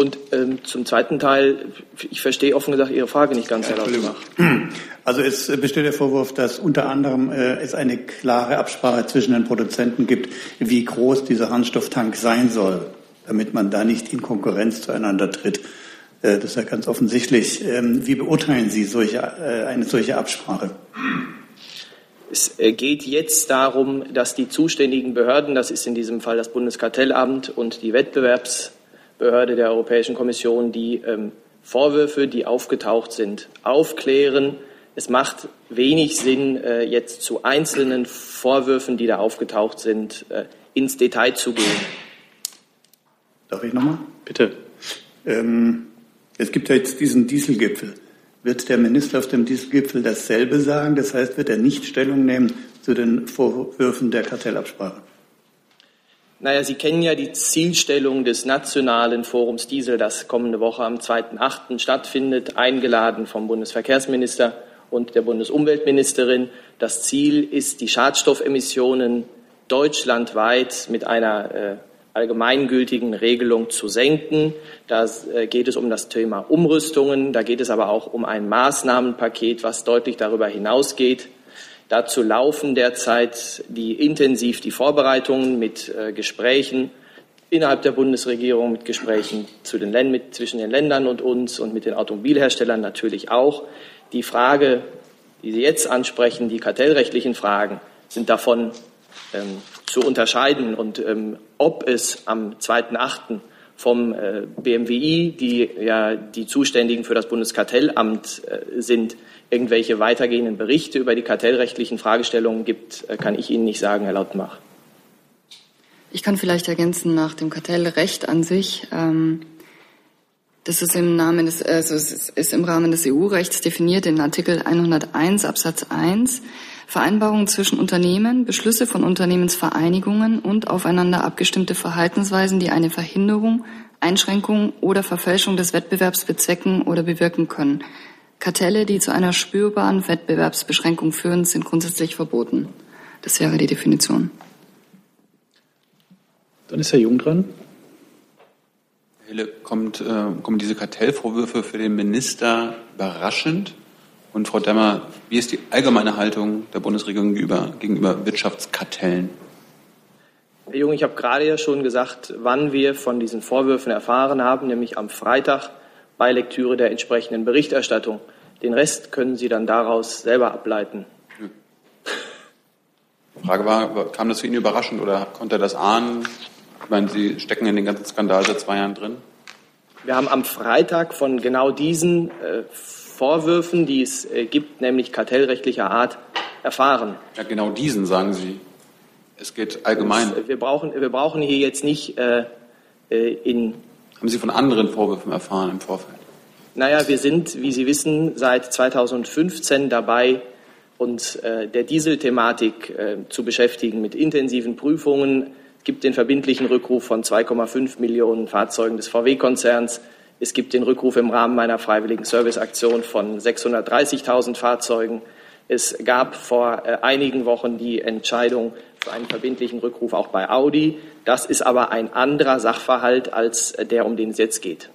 Und ähm, zum zweiten Teil, ich verstehe offen gesagt Ihre Frage nicht ganz, Herr Lauterbach. [CLEARS THROAT] Also es besteht der Vorwurf, dass unter anderem äh, es eine klare Absprache zwischen den Produzenten gibt, wie groß dieser Harnstofftank sein soll, damit man da nicht in Konkurrenz zueinander tritt. Äh, das ist ja ganz offensichtlich. Ähm, wie beurteilen Sie solche, äh, eine solche Absprache? Es äh, geht jetzt darum, dass die zuständigen Behörden, das ist in diesem Fall das Bundeskartellamt und die Wettbewerbsbehörde der Europäischen Kommission, die ähm, Vorwürfe, die aufgetaucht sind, aufklären. Es macht wenig Sinn, äh, jetzt zu einzelnen Vorwürfen, die da aufgetaucht sind, äh, ins Detail zu gehen. Darf ich nochmal? Bitte. Ähm, es gibt ja jetzt diesen Dieselgipfel. Wird der Minister auf dem Dieselgipfel dasselbe sagen? Das heißt, wird er nicht Stellung nehmen zu den Vorwürfen der Kartellabsprache? Naja, Sie kennen ja die Zielstellung des Nationalen Forums Diesel, das kommende Woche am 2.8. stattfindet, eingeladen vom Bundesverkehrsminister und der Bundesumweltministerin. Das Ziel ist, die Schadstoffemissionen deutschlandweit mit einer äh, allgemeingültigen Regelung zu senken. Da äh, geht es um das Thema Umrüstungen, da geht es aber auch um ein Maßnahmenpaket, was deutlich darüber hinausgeht. Dazu laufen derzeit die intensiv die Vorbereitungen mit äh, Gesprächen innerhalb der Bundesregierung, mit Gesprächen zu den Ländern, mit, zwischen den Ländern und uns und mit den Automobilherstellern natürlich auch. Die Frage, die Sie jetzt ansprechen, die kartellrechtlichen Fragen, sind davon ähm, zu unterscheiden. Und ähm, ob es am 2.8. vom äh, BMWI, die ja die Zuständigen für das Bundeskartellamt äh, sind, irgendwelche weitergehenden Berichte über die kartellrechtlichen Fragestellungen gibt, äh, kann ich Ihnen nicht sagen, Herr Lautenbach. Ich kann vielleicht ergänzen nach dem Kartellrecht an sich. Ähm, das ist im, Namen des, also es ist im Rahmen des EU-Rechts definiert in Artikel 101 Absatz 1 Vereinbarungen zwischen Unternehmen, Beschlüsse von Unternehmensvereinigungen und aufeinander abgestimmte Verhaltensweisen, die eine Verhinderung, Einschränkung oder Verfälschung des Wettbewerbs bezwecken oder bewirken können. Kartelle, die zu einer spürbaren Wettbewerbsbeschränkung führen, sind grundsätzlich verboten. Das wäre die Definition. Dann ist Herr Jung dran. Herr Hille, kommt, äh, kommen diese Kartellvorwürfe für den Minister überraschend? Und Frau Demmer, wie ist die allgemeine Haltung der Bundesregierung gegenüber, gegenüber Wirtschaftskartellen? Herr Jung, ich habe gerade ja schon gesagt, wann wir von diesen Vorwürfen erfahren haben, nämlich am Freitag bei Lektüre der entsprechenden Berichterstattung. Den Rest können Sie dann daraus selber ableiten. Die Frage war, kam das für ihn überraschend oder konnte er das ahnen? Ich meine, Sie stecken in den ganzen Skandal seit zwei Jahren drin. Wir haben am Freitag von genau diesen äh, Vorwürfen, die es äh, gibt, nämlich kartellrechtlicher Art, erfahren. Ja, genau diesen sagen Sie. Es geht allgemein. wir, brauchen, wir brauchen hier jetzt nicht äh, äh, in. Haben Sie von anderen Vorwürfen erfahren im Vorfeld? Naja, wir sind, wie Sie wissen, seit 2015 dabei, uns äh, der Dieselthematik äh, zu beschäftigen mit intensiven Prüfungen. Es gibt den verbindlichen Rückruf von 2,5 Millionen Fahrzeugen des VW-Konzerns Es gibt den Rückruf im Rahmen meiner freiwilligen Serviceaktion von 630.000 Fahrzeugen. Es gab vor äh, einigen Wochen die Entscheidung für einen verbindlichen Rückruf auch bei Audi. Das ist aber ein anderer Sachverhalt als der, um den es jetzt geht.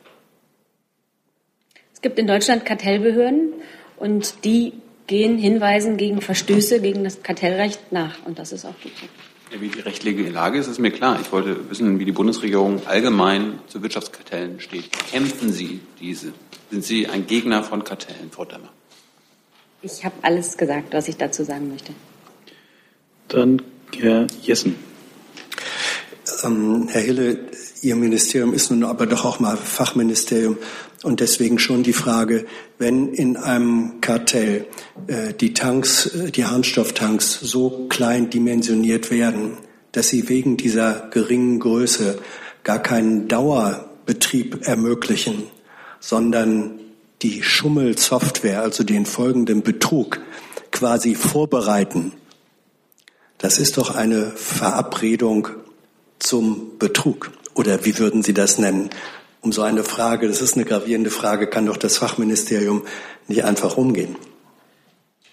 Es gibt in Deutschland Kartellbehörden und die gehen Hinweisen gegen Verstöße gegen das Kartellrecht nach. Und das ist auch gut so. Ja, wie die rechtliche Lage ist, ist mir klar. Ich wollte wissen, wie die Bundesregierung allgemein zu Wirtschaftskartellen steht. Kämpfen Sie diese? Sind Sie ein Gegner von Kartellen, Frau Demmer? Ich habe alles gesagt, was ich dazu sagen möchte. Dann Herr Jessen. Ähm, Herr Hille, Ihr Ministerium ist nun aber doch auch mal Fachministerium und deswegen schon die Frage, wenn in einem Kartell äh, die Tanks, äh, die Harnstofftanks so klein dimensioniert werden, dass sie wegen dieser geringen Größe gar keinen Dauerbetrieb ermöglichen, sondern die Schummelsoftware, also den folgenden Betrug, quasi vorbereiten. Das ist doch eine Verabredung zum Betrug. Oder wie würden Sie das nennen? Um so eine Frage, das ist eine gravierende Frage, kann doch das Fachministerium nicht einfach umgehen.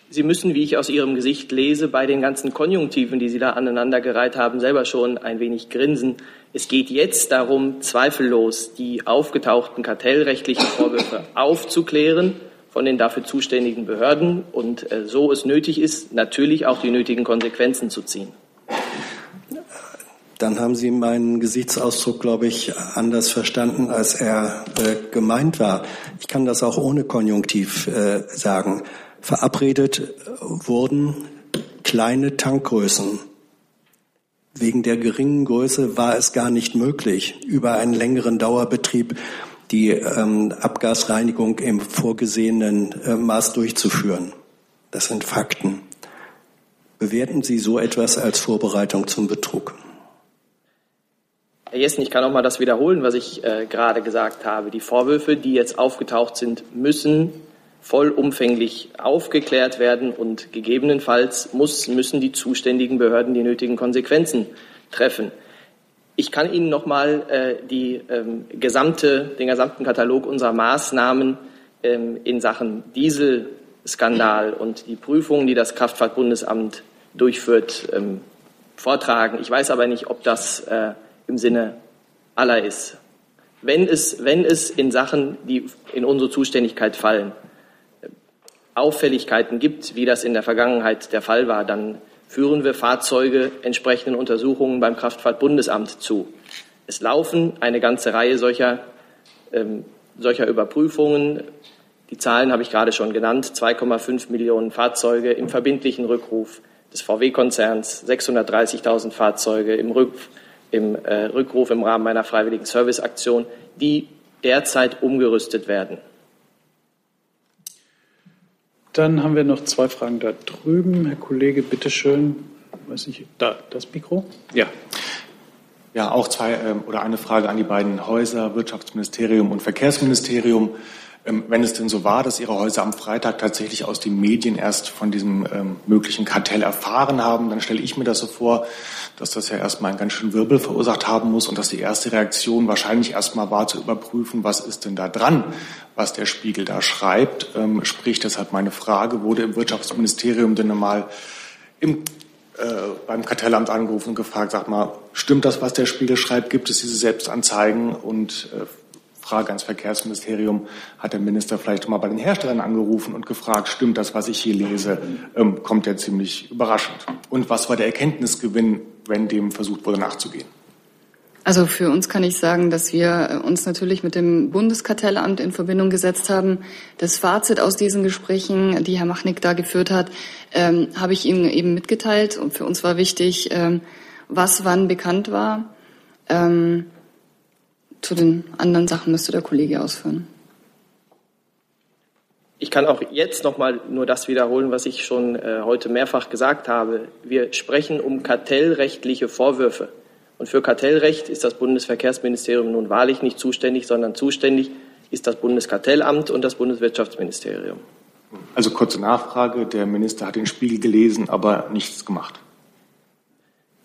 Sie müssen, wie ich aus Ihrem Gesicht lese, bei den ganzen Konjunktiven, die Sie da aneinandergereiht haben, selber schon ein wenig grinsen. Es geht jetzt darum, zweifellos die aufgetauchten kartellrechtlichen Vorwürfe aufzuklären von den dafür zuständigen Behörden und äh, so es nötig ist, natürlich auch die nötigen Konsequenzen zu ziehen. Dann haben Sie meinen Gesichtsausdruck, glaube ich, anders verstanden, als er äh, gemeint war. Ich kann das auch ohne Konjunktiv äh, sagen. Verabredet wurden kleine Tankgrößen Wegen der geringen Größe war es gar nicht möglich, über einen längeren Dauerbetrieb die ähm, Abgasreinigung im vorgesehenen äh, Maß durchzuführen. Das sind Fakten. Bewerten Sie so etwas als Vorbereitung zum Betrug? Herr Jessen, ich kann auch mal das wiederholen, was ich äh, gerade gesagt habe. Die Vorwürfe, die jetzt aufgetaucht sind, müssen vollumfänglich aufgeklärt werden und gegebenenfalls muss, müssen die zuständigen Behörden die nötigen Konsequenzen treffen. Ich kann Ihnen noch mal äh, die, ähm, gesamte, den gesamten Katalog unserer Maßnahmen ähm, in Sachen Dieselskandal und die Prüfungen, die das Kraftfahrtbundesamt durchführt, ähm, vortragen. Ich weiß aber nicht, ob das äh, im Sinne aller ist. Wenn es, wenn es in Sachen, die in unsere Zuständigkeit fallen, Auffälligkeiten gibt, wie das in der Vergangenheit der Fall war, dann führen wir Fahrzeuge entsprechenden Untersuchungen beim Kraftfahrtbundesamt zu. Es laufen eine ganze Reihe solcher, ähm, solcher Überprüfungen. Die Zahlen habe ich gerade schon genannt. 2,5 Millionen Fahrzeuge im verbindlichen Rückruf des VW-Konzerns, 630.000 Fahrzeuge im, Rück, im äh, Rückruf im Rahmen meiner freiwilligen Serviceaktion, die derzeit umgerüstet werden. Dann haben wir noch zwei Fragen da drüben. Herr Kollege, bitteschön. Weiß nicht, da, das Mikro? Ja. Ja, auch zwei ähm, oder eine Frage an die beiden Häuser, Wirtschaftsministerium und Verkehrsministerium. Ähm, wenn es denn so war, dass Ihre Häuser am Freitag tatsächlich aus den Medien erst von diesem ähm, möglichen Kartell erfahren haben, dann stelle ich mir das so vor, dass das ja erstmal einen ganz schönen Wirbel verursacht haben muss und dass die erste Reaktion wahrscheinlich erstmal war zu überprüfen, was ist denn da dran, was der Spiegel da schreibt. Ähm, sprich, deshalb meine Frage, wurde im Wirtschaftsministerium denn mal im äh, beim Kartellamt angerufen und gefragt, sag mal, stimmt das, was der Spiegel schreibt? Gibt es diese Selbstanzeigen? Und äh, Frage ans Verkehrsministerium, hat der Minister vielleicht mal bei den Herstellern angerufen und gefragt, stimmt das, was ich hier lese? Ähm, kommt ja ziemlich überraschend. Und was war der Erkenntnisgewinn, wenn dem versucht wurde nachzugehen? Also für uns kann ich sagen, dass wir uns natürlich mit dem Bundeskartellamt in Verbindung gesetzt haben. Das Fazit aus diesen Gesprächen, die Herr Machnick da geführt hat, ähm, habe ich Ihnen eben mitgeteilt. Und für uns war wichtig, ähm, was wann bekannt war. Ähm, zu den anderen Sachen müsste der Kollege ausführen. Ich kann auch jetzt noch mal nur das wiederholen, was ich schon äh, heute mehrfach gesagt habe. Wir sprechen um kartellrechtliche Vorwürfe. Und für Kartellrecht ist das Bundesverkehrsministerium nun wahrlich nicht zuständig, sondern zuständig ist das Bundeskartellamt und das Bundeswirtschaftsministerium. Also kurze Nachfrage. Der Minister hat den Spiegel gelesen, aber nichts gemacht.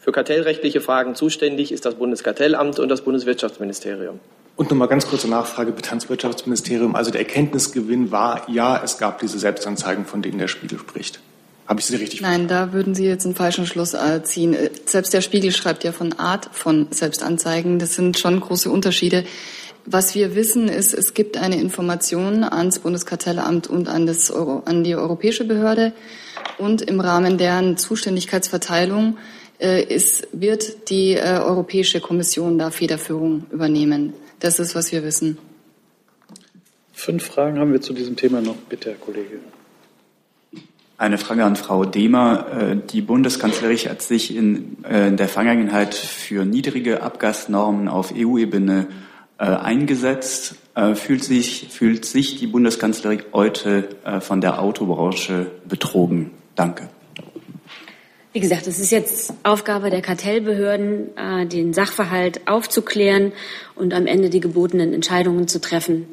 Für kartellrechtliche Fragen zuständig ist das Bundeskartellamt und das Bundeswirtschaftsministerium. Und nochmal ganz kurze Nachfrage bitte ans Wirtschaftsministerium. Also der Erkenntnisgewinn war, ja, es gab diese Selbstanzeigen, von denen der Spiegel spricht. Habe ich Sie richtig Nein, da würden Sie jetzt einen falschen Schluss äh, ziehen. Selbst der Spiegel schreibt ja von Art von Selbstanzeigen. Das sind schon große Unterschiede. Was wir wissen, ist, es gibt eine Information ans Bundeskartellamt und an, das Euro, an die Europäische Behörde. Und im Rahmen deren Zuständigkeitsverteilung äh, ist, wird die äh, Europäische Kommission da Federführung übernehmen. Das ist, was wir wissen. Fünf Fragen haben wir zu diesem Thema noch. Bitte, Herr Kollege. Eine Frage an Frau Demer. Äh, die Bundeskanzlerin hat sich in der Vergangenheit für niedrige Abgasnormen auf EU-Ebene eingesetzt. Fühlt sich, fühlt sich die Bundeskanzlerin heute von der Autobranche betrogen? Danke. Wie gesagt, es ist jetzt Aufgabe der Kartellbehörden, äh, den Sachverhalt aufzuklären und am Ende die gebotenen Entscheidungen zu treffen.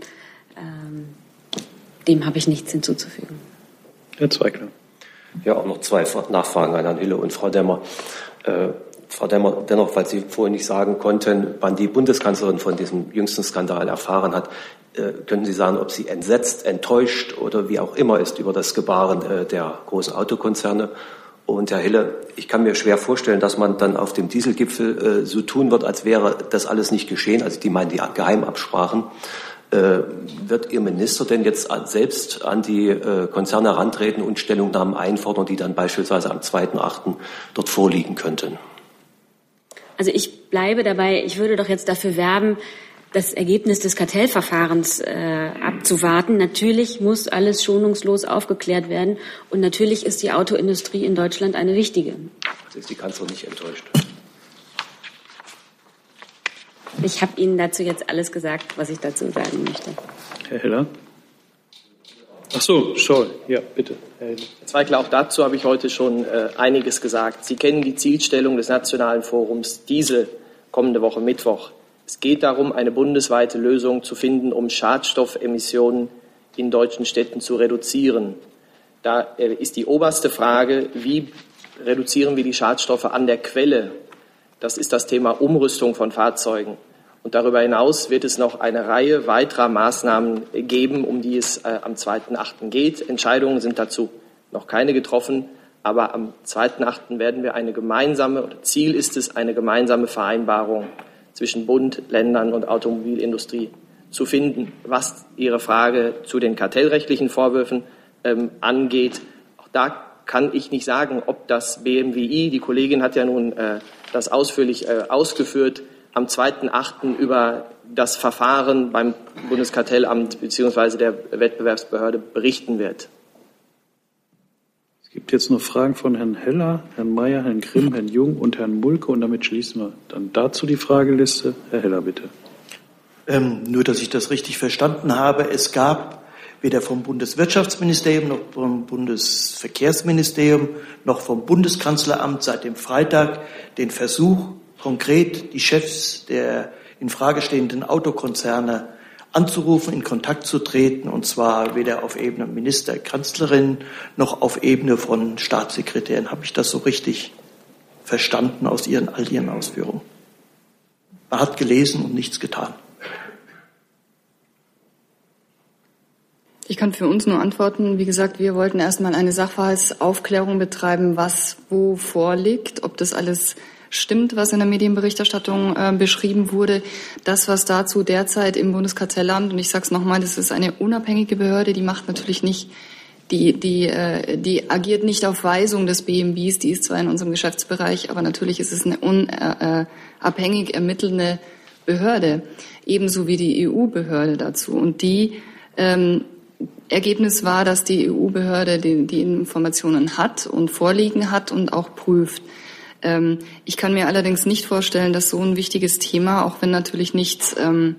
Ähm, dem habe ich nichts hinzuzufügen. Herr Zweigler. Ja, auch noch zwei Nachfragen an Herrn Hille und Frau Demmer. Äh, Frau Demmer, dennoch, weil Sie vorhin nicht sagen konnten, wann die Bundeskanzlerin von diesem jüngsten Skandal erfahren hat, äh, können Sie sagen, ob sie entsetzt, enttäuscht oder wie auch immer ist über das Gebaren äh, der großen Autokonzerne? Und Herr Hille, ich kann mir schwer vorstellen, dass man dann auf dem Dieselgipfel äh, so tun wird, als wäre das alles nicht geschehen. Also die meinen die Geheimabsprachen. Äh, wird Ihr Minister denn jetzt selbst an die äh, Konzerne herantreten und Stellungnahmen einfordern, die dann beispielsweise am 2.8. dort vorliegen könnten? Also ich bleibe dabei, ich würde doch jetzt dafür werben, das Ergebnis des Kartellverfahrens äh, abzuwarten. Natürlich muss alles schonungslos aufgeklärt werden und natürlich ist die Autoindustrie in Deutschland eine wichtige. Also ist die Kanzlerin nicht enttäuscht? Ich habe Ihnen dazu jetzt alles gesagt, was ich dazu sagen möchte. Herr Heller. Ach so, Scholl, ja, bitte. Herr Zweigler, auch dazu habe ich heute schon äh, einiges gesagt. Sie kennen die Zielstellung des Nationalen Forums Diesel kommende Woche Mittwoch. Es geht darum, eine bundesweite Lösung zu finden, um Schadstoffemissionen in deutschen Städten zu reduzieren. Da äh, ist die oberste Frage, wie reduzieren wir die Schadstoffe an der Quelle? Das ist das Thema Umrüstung von Fahrzeugen. Und darüber hinaus wird es noch eine Reihe weiterer Maßnahmen geben, um die es äh, am 2.8. geht. Entscheidungen sind dazu noch keine getroffen, aber am 2.8. werden wir eine gemeinsame, oder Ziel ist es, eine gemeinsame Vereinbarung zwischen Bund, Ländern und Automobilindustrie zu finden. Was Ihre Frage zu den kartellrechtlichen Vorwürfen ähm, angeht, auch da kann ich nicht sagen, ob das BMWI, die Kollegin hat ja nun äh, das ausführlich äh, ausgeführt, am 2.8. über das Verfahren beim Bundeskartellamt bzw. der Wettbewerbsbehörde berichten wird gibt jetzt noch Fragen von Herrn Heller, Herrn Mayer, Herrn Grimm, Herrn Jung und Herrn Mulke und damit schließen wir dann dazu die Frageliste. Herr Heller, bitte. Ähm, nur, dass ich das richtig verstanden habe. Es gab weder vom Bundeswirtschaftsministerium noch vom Bundesverkehrsministerium noch vom Bundeskanzleramt seit dem Freitag den Versuch, konkret die Chefs der in Frage stehenden Autokonzerne anzurufen, in Kontakt zu treten, und zwar weder auf Ebene Minister, Kanzlerin noch auf Ebene von Staatssekretären. Habe ich das so richtig verstanden aus Ihren, all Ihren Ausführungen? Man hat gelesen und nichts getan. Ich kann für uns nur antworten. Wie gesagt, wir wollten erstmal eine Sachverhaltsaufklärung betreiben, was wo vorliegt, ob das alles stimmt, was in der Medienberichterstattung äh, beschrieben wurde. Das, was dazu derzeit im Bundeskartellamt, und ich sage es nochmal, das ist eine unabhängige Behörde, die macht natürlich nicht, die, die, äh, die agiert nicht auf Weisung des BMWs, die ist zwar in unserem Geschäftsbereich, aber natürlich ist es eine unabhängig äh, äh ermittelnde Behörde, ebenso wie die EU-Behörde dazu. Und die ähm, Ergebnis war, dass die EU-Behörde die, die Informationen hat und vorliegen hat und auch prüft. Ähm, ich kann mir allerdings nicht vorstellen, dass so ein wichtiges Thema, auch wenn natürlich nichts ähm,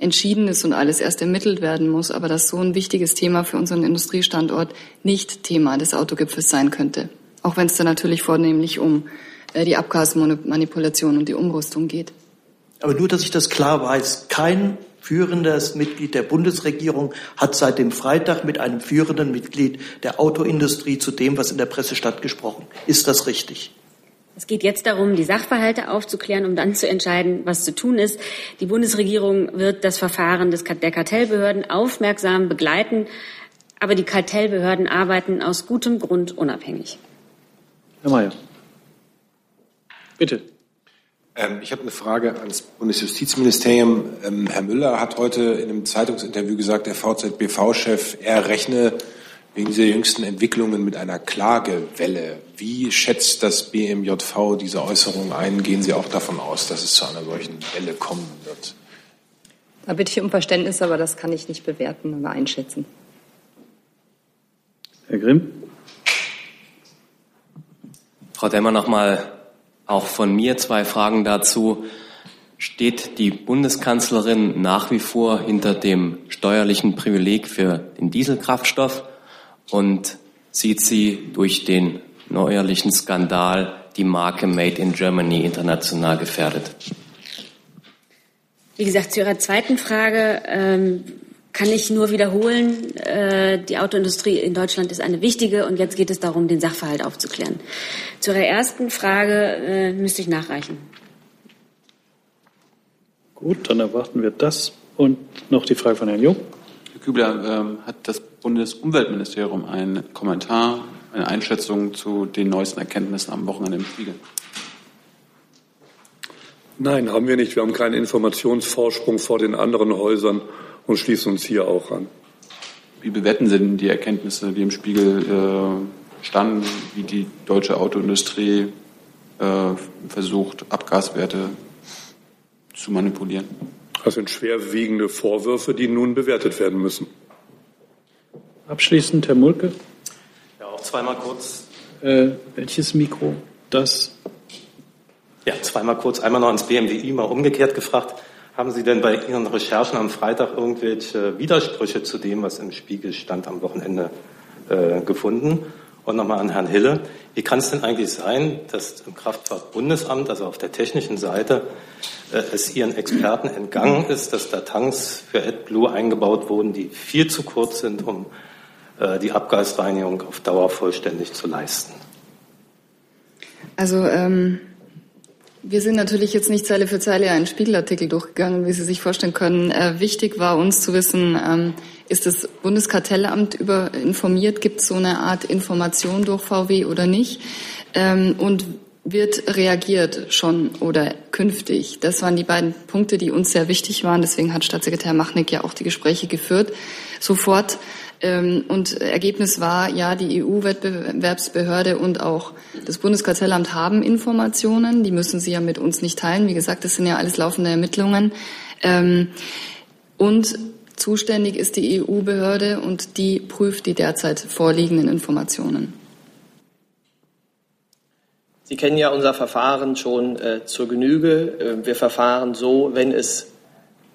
entschieden ist und alles erst ermittelt werden muss, aber dass so ein wichtiges Thema für unseren Industriestandort nicht Thema des Autogipfels sein könnte. Auch wenn es da natürlich vornehmlich um äh, die Abgasmanipulation und die Umrüstung geht. Aber nur, dass ich das klar weiß, kein führendes Mitglied der Bundesregierung hat seit dem Freitag mit einem führenden Mitglied der Autoindustrie zu dem, was in der Presse stattgesprochen. Ist das richtig? Es geht jetzt darum, die Sachverhalte aufzuklären, um dann zu entscheiden, was zu tun ist. Die Bundesregierung wird das Verfahren des, der Kartellbehörden aufmerksam begleiten, aber die Kartellbehörden arbeiten aus gutem Grund unabhängig. Herr Mayer. Bitte. Ähm, ich habe eine Frage ans Bundesjustizministerium. Ähm, Herr Müller hat heute in einem Zeitungsinterview gesagt, der VZBV-Chef, er rechne wegen dieser jüngsten Entwicklungen mit einer Klagewelle. Wie schätzt das BMJV diese Äußerung ein? Gehen Sie auch davon aus, dass es zu einer solchen Welle kommen wird? Da bitte ich um Verständnis, aber das kann ich nicht bewerten oder einschätzen. Herr Grimm. Frau Demmer, noch mal auch von mir zwei Fragen dazu. Steht die Bundeskanzlerin nach wie vor hinter dem steuerlichen Privileg für den Dieselkraftstoff und sieht sie durch den neuerlichen Skandal die Marke Made in Germany international gefährdet? Wie gesagt, zu Ihrer zweiten Frage ähm, kann ich nur wiederholen, äh, die Autoindustrie in Deutschland ist eine wichtige und jetzt geht es darum, den Sachverhalt aufzuklären. Zu Ihrer ersten Frage äh, müsste ich nachreichen. Gut, dann erwarten wir das und noch die Frage von Herrn Jung. Herr Kübler, ähm, hat das Bundesumweltministerium einen Kommentar, eine Einschätzung zu den neuesten Erkenntnissen am Wochenende im Spiegel? Nein, haben wir nicht. Wir haben keinen Informationsvorsprung vor den anderen Häusern und schließen uns hier auch an. Wie bewerten Sie denn die Erkenntnisse, die im Spiegel äh, standen, wie die deutsche Autoindustrie äh, versucht, Abgaswerte zu manipulieren? Das sind schwerwiegende Vorwürfe, die nun bewertet werden müssen. Abschließend Herr Mulke. Ja, auch zweimal kurz. Äh, welches Mikro? Das? Ja, zweimal kurz. Einmal noch ins BMWI, mal umgekehrt gefragt. Haben Sie denn bei Ihren Recherchen am Freitag irgendwelche Widersprüche zu dem, was im Spiegel stand am Wochenende äh, gefunden? Und nochmal an Herrn Hille. Wie kann es denn eigentlich sein, dass im Kraftfahrtbundesamt, also auf der technischen Seite, äh, es Ihren Experten entgangen ist, dass da Tanks für AdBlue eingebaut wurden, die viel zu kurz sind, um die Abgasreinigung auf Dauer vollständig zu leisten? Also ähm, wir sind natürlich jetzt nicht Zeile für Zeile einen Spiegelartikel durchgegangen, wie Sie sich vorstellen können. Äh, wichtig war uns zu wissen, ähm, ist das Bundeskartellamt über informiert? Gibt es so eine Art Information durch VW oder nicht? Ähm, und wird reagiert schon oder künftig? Das waren die beiden Punkte, die uns sehr wichtig waren. Deswegen hat Staatssekretär Machnick ja auch die Gespräche geführt. Sofort und Ergebnis war, ja, die EU-Wettbewerbsbehörde und auch das Bundeskartellamt haben Informationen. Die müssen sie ja mit uns nicht teilen. Wie gesagt, das sind ja alles laufende Ermittlungen. Ähm, und zuständig ist die EU-Behörde und die prüft die derzeit vorliegenden Informationen. Sie kennen ja unser Verfahren schon äh, zur Genüge. Äh, wir verfahren so, wenn es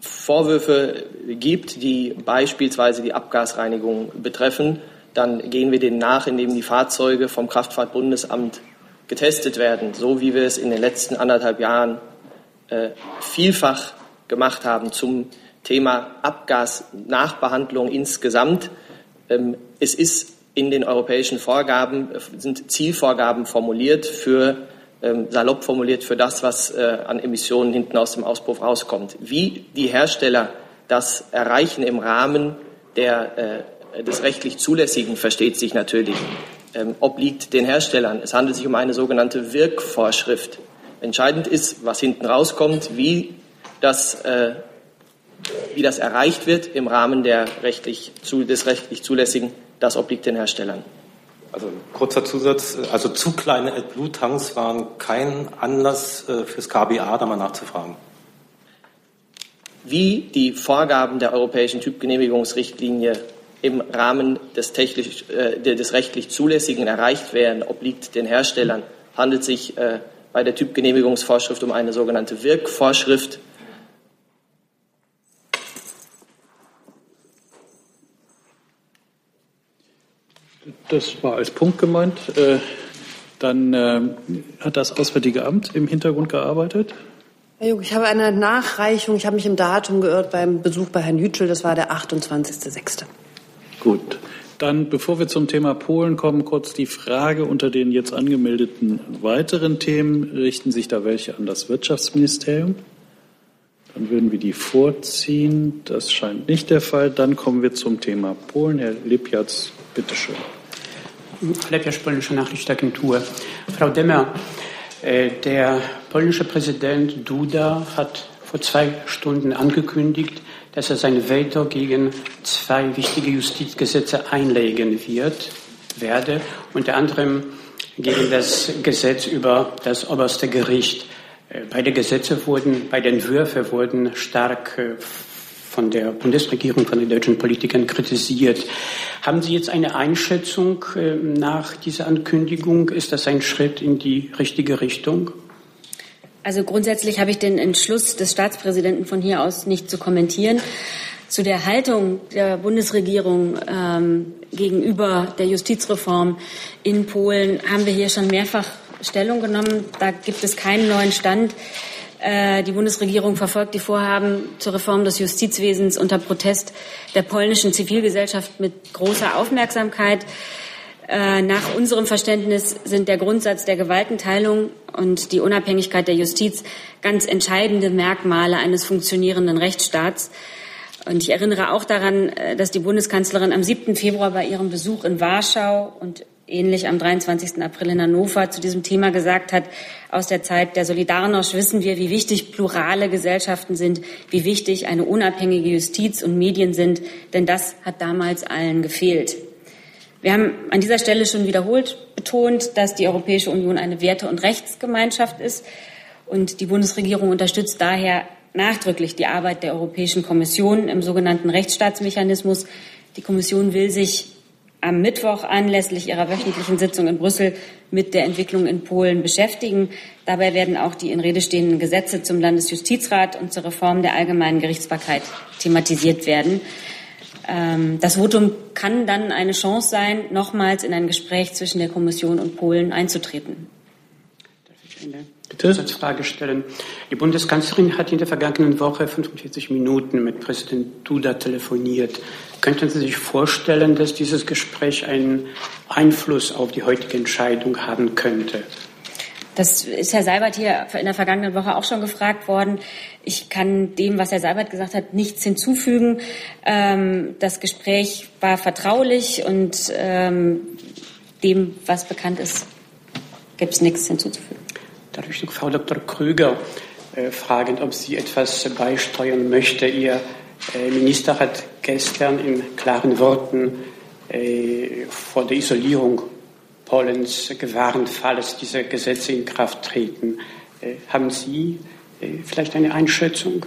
Vorwürfe gibt, die beispielsweise die Abgasreinigung betreffen, dann gehen wir denen nach, indem die Fahrzeuge vom Kraftfahrtbundesamt getestet werden, so wie wir es in den letzten anderthalb Jahren äh, vielfach gemacht haben zum Thema Abgasnachbehandlung insgesamt. Ähm, es ist in den europäischen Vorgaben, sind Zielvorgaben formuliert für salopp formuliert für das, was äh, an Emissionen hinten aus dem Auspuff rauskommt. Wie die Hersteller das erreichen im Rahmen der, äh, des rechtlich Zulässigen, versteht sich natürlich, ähm, obliegt den Herstellern. Es handelt sich um eine sogenannte Wirkvorschrift. Entscheidend ist, was hinten rauskommt, wie das, äh, wie das erreicht wird im Rahmen der rechtlich, des rechtlich Zulässigen. Das obliegt den Herstellern. Also kurzer Zusatz, also zu kleine AdBlue-Tanks waren kein Anlass äh, fürs KBA, da mal nachzufragen. Wie die Vorgaben der europäischen Typgenehmigungsrichtlinie im Rahmen des, technisch, äh, des rechtlich Zulässigen erreicht werden, obliegt den Herstellern. Handelt sich äh, bei der Typgenehmigungsvorschrift um eine sogenannte Wirkvorschrift. Das war als Punkt gemeint. Äh, dann äh, hat das Auswärtige Amt im Hintergrund gearbeitet. Herr Jung, ich habe eine Nachreichung. Ich habe mich im Datum geirrt beim Besuch bei Herrn Yücel. Das war der 28.06. Gut. Dann, bevor wir zum Thema Polen kommen, kurz die Frage unter den jetzt angemeldeten weiteren Themen. Richten sich da welche an das Wirtschaftsministerium? Dann würden wir die vorziehen. Das scheint nicht der Fall. Dann kommen wir zum Thema Polen. Herr Lipjatz, bitteschön. Lepjasz, polnische Nachrichtenagentur. Frau Demmer, äh, der polnische Präsident Duda hat vor zwei Stunden angekündigt, dass er sein Veto gegen zwei wichtige Justizgesetze einlegen wird, werde, unter anderem gegen das Gesetz über das oberste Gericht. Äh, beide Gesetze wurden, beide Entwürfe wurden stark äh, von der Bundesregierung, von den deutschen Politikern kritisiert. Haben Sie jetzt eine Einschätzung äh, nach dieser Ankündigung? Ist das ein Schritt in die richtige Richtung? Also grundsätzlich habe ich den Entschluss des Staatspräsidenten von hier aus nicht zu kommentieren. Zu der Haltung der Bundesregierung ähm, gegenüber der Justizreform in Polen haben wir hier schon mehrfach Stellung genommen. Da gibt es keinen neuen Stand. Äh, die Bundesregierung verfolgt die Vorhaben zur Reform des Justizwesens unter Protest der polnischen Zivilgesellschaft mit großer Aufmerksamkeit. Äh, nach unserem Verständnis sind der Grundsatz der Gewaltenteilung und die Unabhängigkeit der Justiz ganz entscheidende Merkmale eines funktionierenden Rechtsstaats. Und ich erinnere auch daran, äh, dass die Bundeskanzlerin am 7. Februar bei ihrem Besuch in Warschau und ähnlich am 23. April in Hannover zu diesem Thema gesagt hat, aus der Zeit der Solidarność wissen wir, wie wichtig plurale Gesellschaften sind, wie wichtig eine unabhängige Justiz und Medien sind, denn das hat damals allen gefehlt. Wir haben an dieser Stelle schon wiederholt betont, dass die Europäische Union eine Werte- und Rechtsgemeinschaft ist und die Bundesregierung unterstützt daher nachdrücklich die Arbeit der Europäischen Kommission im sogenannten Rechtsstaatsmechanismus. Die Kommission will sich am Mittwoch anlässlich ihrer wöchentlichen Sitzung in Brüssel mit der Entwicklung in Polen beschäftigen. Dabei werden auch die in Rede stehenden Gesetze zum Landesjustizrat und zur Reform der allgemeinen Gerichtsbarkeit thematisiert werden. Ähm, das Votum kann dann eine Chance sein, nochmals in ein Gespräch zwischen der Kommission und Polen einzutreten. Ich eine Zusatzfrage stellen? Die Bundeskanzlerin hat in der vergangenen Woche 45 Minuten mit Präsident Duda telefoniert. Könnten Sie sich vorstellen, dass dieses Gespräch einen Einfluss auf die heutige Entscheidung haben könnte? Das ist Herr Seibert hier in der vergangenen Woche auch schon gefragt worden. Ich kann dem, was Herr Seibert gesagt hat, nichts hinzufügen. Ähm, das Gespräch war vertraulich und ähm, dem, was bekannt ist, gibt es nichts hinzuzufügen. Darf ich noch Frau Dr. Krüger äh, fragen, ob sie etwas beisteuern möchte? Ihr äh, Minister hat gestern in klaren Worten äh, vor der Isolierung Polens gewarnt, falls diese Gesetze in Kraft treten. Äh, haben Sie vielleicht eine Einschätzung?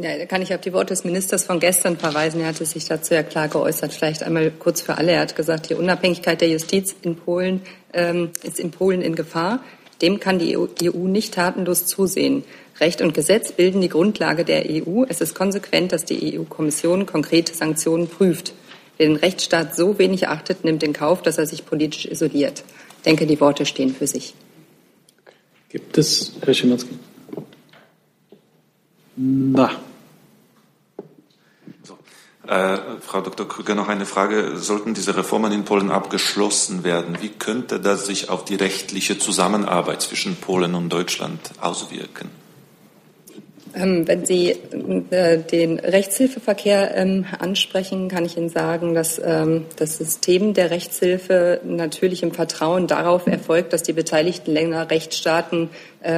Ja, da kann ich auf die Worte des Ministers von gestern verweisen. Er hatte sich dazu ja klar geäußert. Vielleicht einmal kurz für alle. Er hat gesagt, die Unabhängigkeit der Justiz in Polen ähm, ist in Polen in Gefahr. Dem kann die EU nicht tatenlos zusehen. Recht und Gesetz bilden die Grundlage der EU. Es ist konsequent, dass die EU-Kommission konkrete Sanktionen prüft. Wer den Rechtsstaat so wenig achtet, nimmt in Kauf, dass er sich politisch isoliert. Ich denke, die Worte stehen für sich. Gibt es, Herr Schimanski? Na. Äh, Frau Dr. Krüger, noch eine Frage. Sollten diese Reformen in Polen abgeschlossen werden, wie könnte das sich auf die rechtliche Zusammenarbeit zwischen Polen und Deutschland auswirken? Ähm, wenn Sie äh, den Rechtshilfeverkehr ähm, ansprechen, kann ich Ihnen sagen, dass ähm, das System der Rechtshilfe natürlich im Vertrauen darauf erfolgt, dass die beteiligten Länder Rechtsstaaten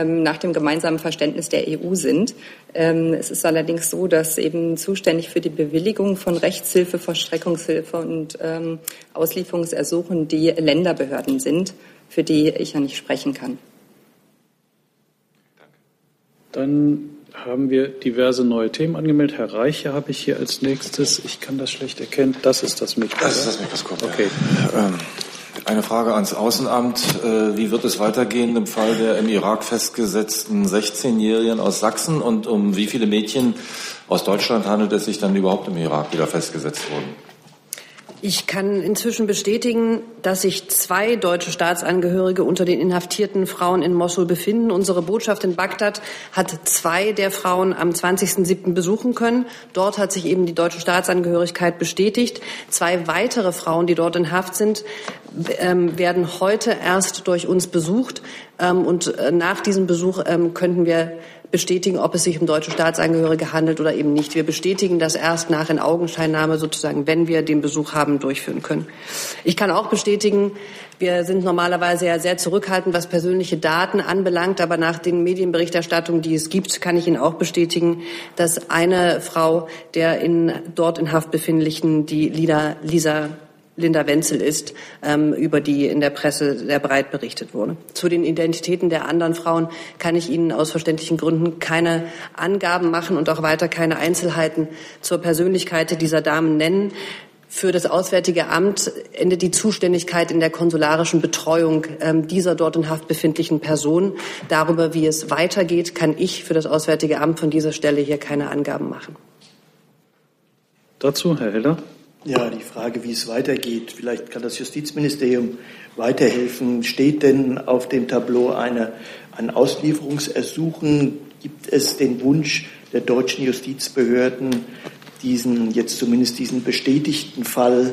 nach dem gemeinsamen Verständnis der EU sind. Es ist allerdings so, dass eben zuständig für die Bewilligung von Rechtshilfe, Vollstreckungshilfe und Auslieferungsersuchen die Länderbehörden sind, für die ich ja nicht sprechen kann. Dann haben wir diverse neue Themen angemeldet. Herr Reiche habe ich hier als nächstes. Ich kann das schlecht erkennen. Das ist das Mikro. Das ist das Mikroskop. Okay. Ähm, eine Frage ans Außenamt. Äh, wie wird es weitergehen im Fall der im Irak festgesetzten 16-Jährigen aus Sachsen und um wie viele Mädchen aus Deutschland handelt es sich dann überhaupt im Irak, die da festgesetzt wurden? Ich kann inzwischen bestätigen, dass sich zwei deutsche Staatsangehörige unter den inhaftierten Frauen in Mosul befinden. Unsere Botschaft in Bagdad hat zwei der Frauen am 20.07. besuchen können. Dort hat sich eben die deutsche Staatsangehörigkeit bestätigt. Zwei weitere Frauen, die dort in Haft sind, ähm, werden heute erst durch uns besucht. Ähm, und äh, nach diesem Besuch ähm, könnten wir bestätigen, ob es sich um deutsche Staatsangehörige handelt oder eben nicht. Wir bestätigen das erst nach in Augenscheinnahme sozusagen, wenn wir den Besuch haben durchführen können. Ich kann auch bestätigen, wir sind normalerweise ja sehr zurückhaltend, was persönliche Daten anbelangt, aber nach den Medienberichterstattungen, die es gibt, kann ich Ihnen auch bestätigen, dass eine Frau der in, dort in Haft befindlichen, die Lisa, Lisa Linda Wenzel ist, ähm, über die in der Presse sehr breit berichtet wurde. Zu den Identitäten der anderen Frauen kann ich Ihnen aus verständlichen Gründen keine Angaben machen und auch weiter keine Einzelheiten zur Persönlichkeit dieser Damen nennen. Für das Auswärtige Amt endet die Zuständigkeit in der konsularischen Betreuung ähm, dieser dort in Haft befindlichen Personen. Darüber, wie es weitergeht, kann ich für das Auswärtige Amt von dieser Stelle hier keine Angaben machen. Dazu, Herr Heller. Ja, die Frage, wie es weitergeht. Vielleicht kann das Justizministerium weiterhelfen. Steht denn auf dem Tableau eine, ein Auslieferungsersuchen? Gibt es den Wunsch der deutschen Justizbehörden, diesen, jetzt zumindest diesen bestätigten Fall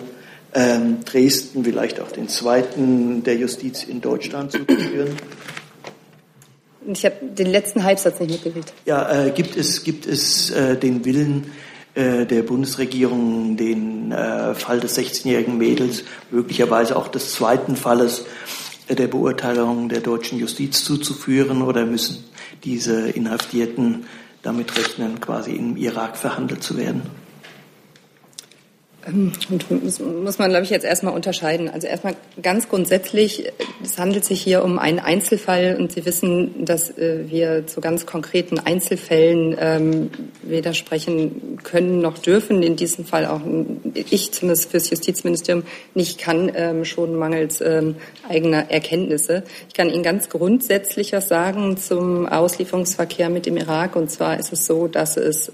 ähm, Dresden, vielleicht auch den zweiten der Justiz in Deutschland zu führen? Ich habe den letzten Halbsatz nicht mitgewählt. Ja, äh, gibt es, gibt es äh, den Willen, der Bundesregierung den äh, Fall des 16-jährigen Mädels, möglicherweise auch des zweiten Falles äh, der Beurteilung der deutschen Justiz zuzuführen oder müssen diese Inhaftierten damit rechnen, quasi im Irak verhandelt zu werden? Ähm, muss, muss man, glaube ich, jetzt erstmal unterscheiden. Also erstmal ganz grundsätzlich, es handelt sich hier um einen Einzelfall und Sie wissen, dass äh, wir zu ganz konkreten Einzelfällen ähm, weder sprechen können noch dürfen. In diesem Fall auch ich zumindest fürs Justizministerium nicht kann, ähm, schon mangels eigener Erkenntnisse. Ich kann Ihnen ganz grundsätzlich was sagen zum Auslieferungsverkehr mit dem Irak. Und zwar ist es so, dass es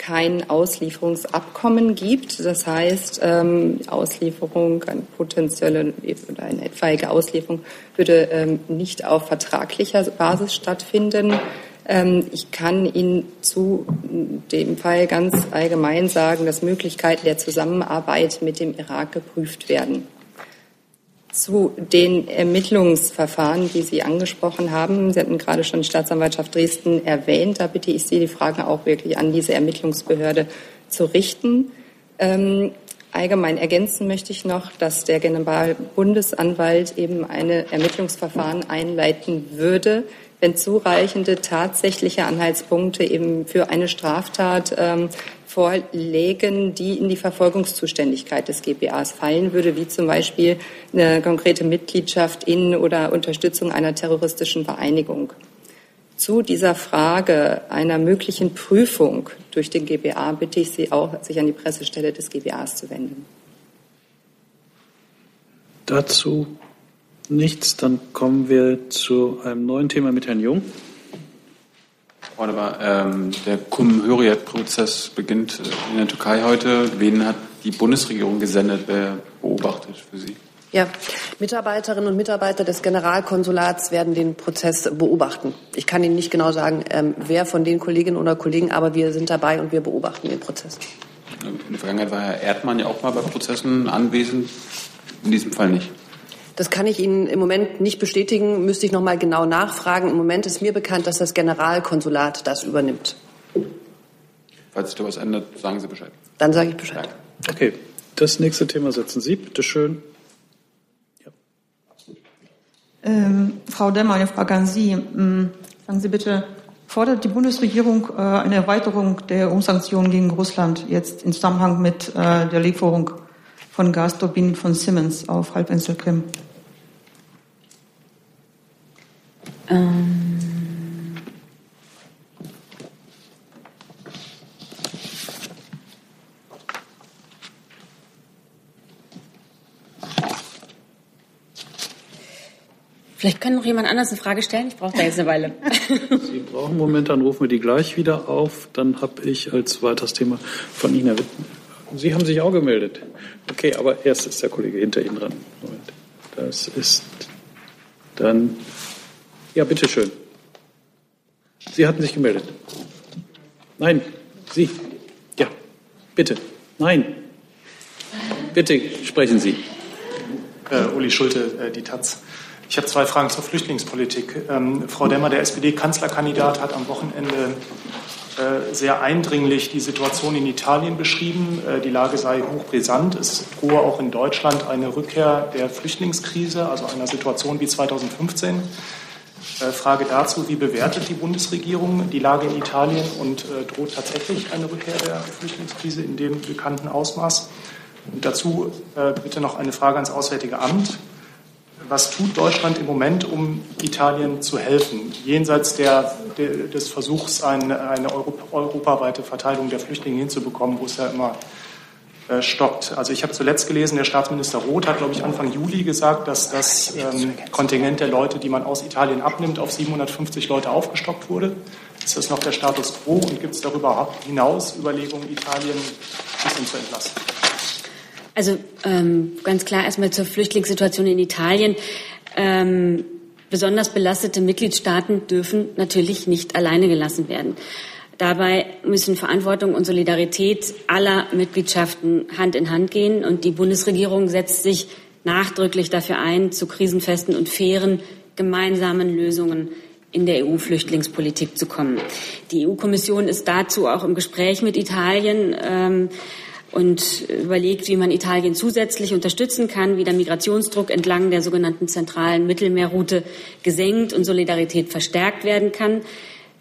kein Auslieferungsabkommen gibt. Das heißt, ähm, Auslieferung, eine potenzielle oder eine etwaige Auslieferung würde ähm, nicht auf vertraglicher Basis stattfinden. Ähm, ich kann Ihnen zu dem Fall ganz allgemein sagen, dass Möglichkeiten der Zusammenarbeit mit dem Irak geprüft werden. Zu den Ermittlungsverfahren, die Sie angesprochen haben. Sie hatten gerade schon die Staatsanwaltschaft Dresden erwähnt. Da bitte ich Sie, die Fragen auch wirklich an diese Ermittlungsbehörde zu richten. Ähm, allgemein ergänzen möchte ich noch, dass der Generalbundesanwalt eben eine Ermittlungsverfahren einleiten würde, wenn zureichende tatsächliche Anhaltspunkte eben für eine Straftat ähm, vorlegen, die in die Verfolgungszuständigkeit des GBAs fallen würde, wie zum Beispiel eine konkrete Mitgliedschaft in oder Unterstützung einer terroristischen Vereinigung. Zu dieser Frage einer möglichen Prüfung durch den GBA bitte ich Sie auch, sich an die Pressestelle des GBAs zu wenden. Dazu nichts. Dann kommen wir zu einem neuen Thema mit Herrn Jung. Wunderbar. Ähm, der Kum-Hürriyet-Prozess beginnt äh, in der Türkei heute. Wen hat die Bundesregierung gesendet? Wer beobachtet für Sie? Ja, Mitarbeiterinnen und Mitarbeiter des Generalkonsulats werden den Prozess beobachten. Ich kann Ihnen nicht genau sagen, ähm, wer von den Kolleginnen oder Kollegen, aber wir sind dabei und wir beobachten den Prozess. In der Vergangenheit war Herr Erdmann ja auch mal bei Prozessen anwesend, in diesem Fall nicht. Das kann ich Ihnen im Moment nicht bestätigen, müsste ich noch mal genau nachfragen. Im Moment ist mir bekannt, dass das Generalkonsulat das übernimmt. Falls sich da was ändert, sagen Sie Bescheid. Dann sage ich Bescheid. Okay, das nächste Thema setzen Sie, bitte schön. Ja. Ähm, Frau Demmer, eine Frage an Sie. Ähm, sagen Sie bitte, fordert die Bundesregierung äh, eine Erweiterung der EU-Sanktionen gegen Russland jetzt im Zusammenhang mit äh, der Lieferung von Gasturbinen von Siemens auf Halbinsel Krim? Ähm. Vielleicht kann noch jemand anders eine Frage stellen. Ich brauche da jetzt eine Weile. [LAUGHS] Sie brauchen einen Moment, dann rufen wir die gleich wieder auf. Dann habe ich als weiteres Thema von Ihnen Sie haben sich auch gemeldet. Okay, aber erst ist der Kollege hinter Ihnen dran. Moment. Das ist dann. Ja, bitteschön. Sie hatten sich gemeldet. Nein, Sie. Ja, bitte. Nein. Bitte sprechen Sie. Äh, Uli Schulte, äh, die Taz. Ich habe zwei Fragen zur Flüchtlingspolitik. Ähm, Frau Demmer, der SPD-Kanzlerkandidat, hat am Wochenende äh, sehr eindringlich die Situation in Italien beschrieben. Äh, die Lage sei hochbrisant. Es drohe auch in Deutschland eine Rückkehr der Flüchtlingskrise, also einer Situation wie 2015. Äh, Frage dazu, wie bewertet die Bundesregierung die Lage in Italien und droht tatsächlich eine Rückkehr der Flüchtlingskrise in dem bekannten Ausmaß? Und dazu bitte noch eine Frage ans Auswärtige Amt was tut Deutschland im Moment, um Italien zu helfen, jenseits der, des Versuchs, eine, eine Europa, europaweite Verteilung der Flüchtlinge hinzubekommen, wo es ja immer äh. Also ich habe zuletzt gelesen, der Staatsminister Roth hat, glaube ich, Anfang Juli gesagt, dass das ähm, Kontingent der Leute, die man aus Italien abnimmt, auf 750 Leute aufgestockt wurde. Ist das noch der Status quo und gibt es darüber hinaus Überlegungen, Italien ein bisschen zu entlasten? Also ähm, ganz klar erstmal zur Flüchtlingssituation in Italien. Ähm, besonders belastete Mitgliedstaaten dürfen natürlich nicht alleine gelassen werden. Dabei müssen Verantwortung und Solidarität aller Mitgliedschaften Hand in Hand gehen. Und die Bundesregierung setzt sich nachdrücklich dafür ein, zu krisenfesten und fairen gemeinsamen Lösungen in der EU-Flüchtlingspolitik zu kommen. Die EU-Kommission ist dazu auch im Gespräch mit Italien. Ähm, und überlegt, wie man Italien zusätzlich unterstützen kann, wie der Migrationsdruck entlang der sogenannten zentralen Mittelmeerroute gesenkt und Solidarität verstärkt werden kann.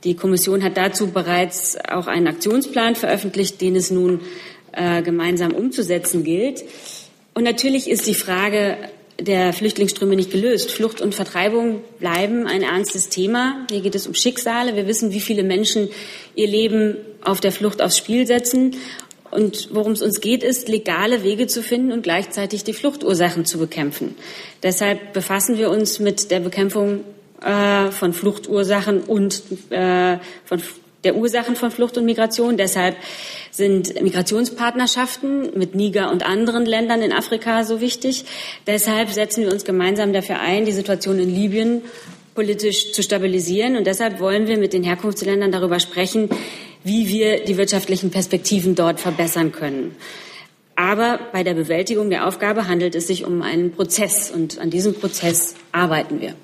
Die Kommission hat dazu bereits auch einen Aktionsplan veröffentlicht, den es nun äh, gemeinsam umzusetzen gilt. Und natürlich ist die Frage der Flüchtlingsströme nicht gelöst. Flucht und Vertreibung bleiben ein ernstes Thema. Hier geht es um Schicksale. Wir wissen, wie viele Menschen ihr Leben auf der Flucht aufs Spiel setzen. Und worum es uns geht, ist, legale Wege zu finden und gleichzeitig die Fluchtursachen zu bekämpfen. Deshalb befassen wir uns mit der Bekämpfung äh, von Fluchtursachen und äh, von der Ursachen von Flucht und Migration. Deshalb sind Migrationspartnerschaften mit Niger und anderen Ländern in Afrika so wichtig. Deshalb setzen wir uns gemeinsam dafür ein, die Situation in Libyen politisch zu stabilisieren. Und deshalb wollen wir mit den Herkunftsländern darüber sprechen, wie wir die wirtschaftlichen Perspektiven dort verbessern können. Aber bei der Bewältigung der Aufgabe handelt es sich um einen Prozess und an diesem Prozess arbeiten wir.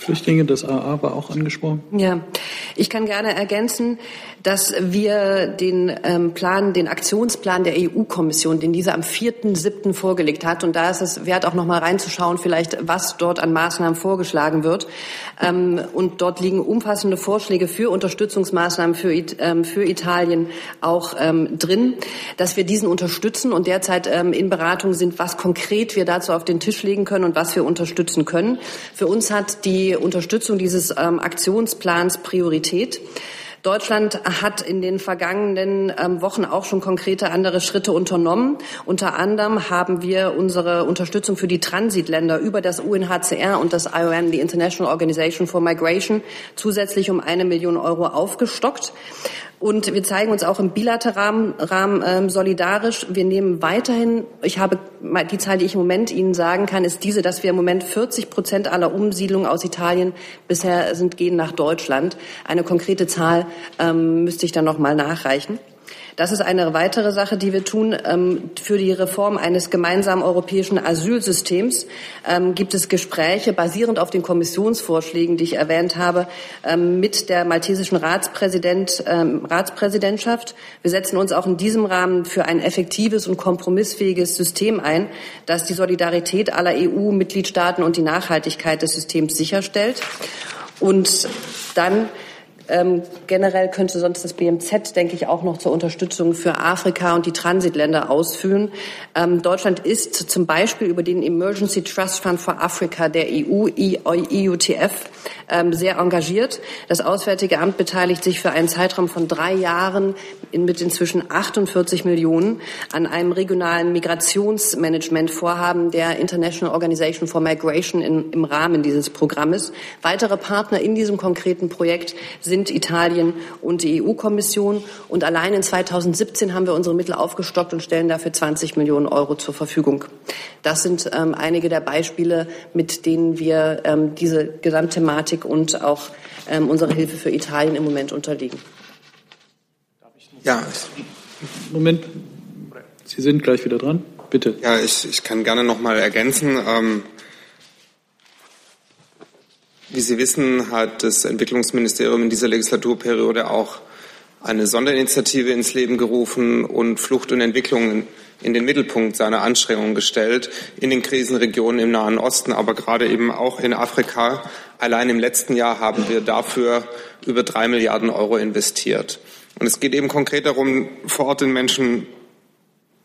Flüchtlinge, das AA war auch angesprochen. Ja, ich kann gerne ergänzen, dass wir den ähm, Plan, den Aktionsplan der EU-Kommission, den diese am 4.7. vorgelegt hat, und da ist es wert, auch noch mal reinzuschauen, vielleicht, was dort an Maßnahmen vorgeschlagen wird. Ähm, und dort liegen umfassende Vorschläge für Unterstützungsmaßnahmen für, ähm, für Italien auch ähm, drin, dass wir diesen unterstützen und derzeit ähm, in Beratung sind, was konkret wir dazu auf den Tisch legen können und was wir unterstützen können. Für uns hat die Unterstützung dieses ähm, Aktionsplans Priorität. Deutschland hat in den vergangenen ähm, Wochen auch schon konkrete andere Schritte unternommen. Unter anderem haben wir unsere Unterstützung für die Transitländer über das UNHCR und das IOM, die International Organization for Migration, zusätzlich um eine Million Euro aufgestockt. Und wir zeigen uns auch im bilateralen Rahmen ähm, solidarisch. Wir nehmen weiterhin, ich habe die Zahl, die ich im Moment Ihnen sagen kann, ist diese, dass wir im Moment 40 Prozent aller Umsiedlungen aus Italien bisher sind, gehen nach Deutschland. Eine konkrete Zahl ähm, müsste ich dann noch mal nachreichen. Das ist eine weitere Sache, die wir tun. Ähm, für die Reform eines gemeinsamen europäischen Asylsystems ähm, gibt es Gespräche basierend auf den Kommissionsvorschlägen, die ich erwähnt habe, ähm, mit der maltesischen Ratspräsident, Ratspräsidentschaft. Wir setzen uns auch in diesem Rahmen für ein effektives und kompromissfähiges System ein, das die Solidarität aller EU-Mitgliedstaaten und die Nachhaltigkeit des Systems sicherstellt. Und dann ähm, generell könnte sonst das BMZ, denke ich, auch noch zur Unterstützung für Afrika und die Transitländer ausführen. Ähm, Deutschland ist zum Beispiel über den Emergency Trust Fund for Africa der EU, EUTF, ähm, sehr engagiert. Das Auswärtige Amt beteiligt sich für einen Zeitraum von drei Jahren in, mit inzwischen 48 Millionen an einem regionalen Migrationsmanagementvorhaben der International Organization for Migration in, im Rahmen dieses Programmes. Weitere Partner in diesem konkreten Projekt sind sind Italien und die EU-Kommission. Und allein in 2017 haben wir unsere Mittel aufgestockt und stellen dafür 20 Millionen Euro zur Verfügung. Das sind ähm, einige der Beispiele, mit denen wir ähm, diese Gesamtthematik und auch ähm, unsere Hilfe für Italien im Moment unterliegen. Ja. Moment. Sie sind gleich wieder dran. Bitte. Ja, ich, ich kann gerne noch mal ergänzen. Ähm, wie Sie wissen, hat das Entwicklungsministerium in dieser Legislaturperiode auch eine Sonderinitiative ins Leben gerufen und Flucht und Entwicklung in den Mittelpunkt seiner Anstrengungen gestellt, in den Krisenregionen im Nahen Osten, aber gerade eben auch in Afrika. Allein im letzten Jahr haben wir dafür über drei Milliarden Euro investiert. Und es geht eben konkret darum, vor Ort den Menschen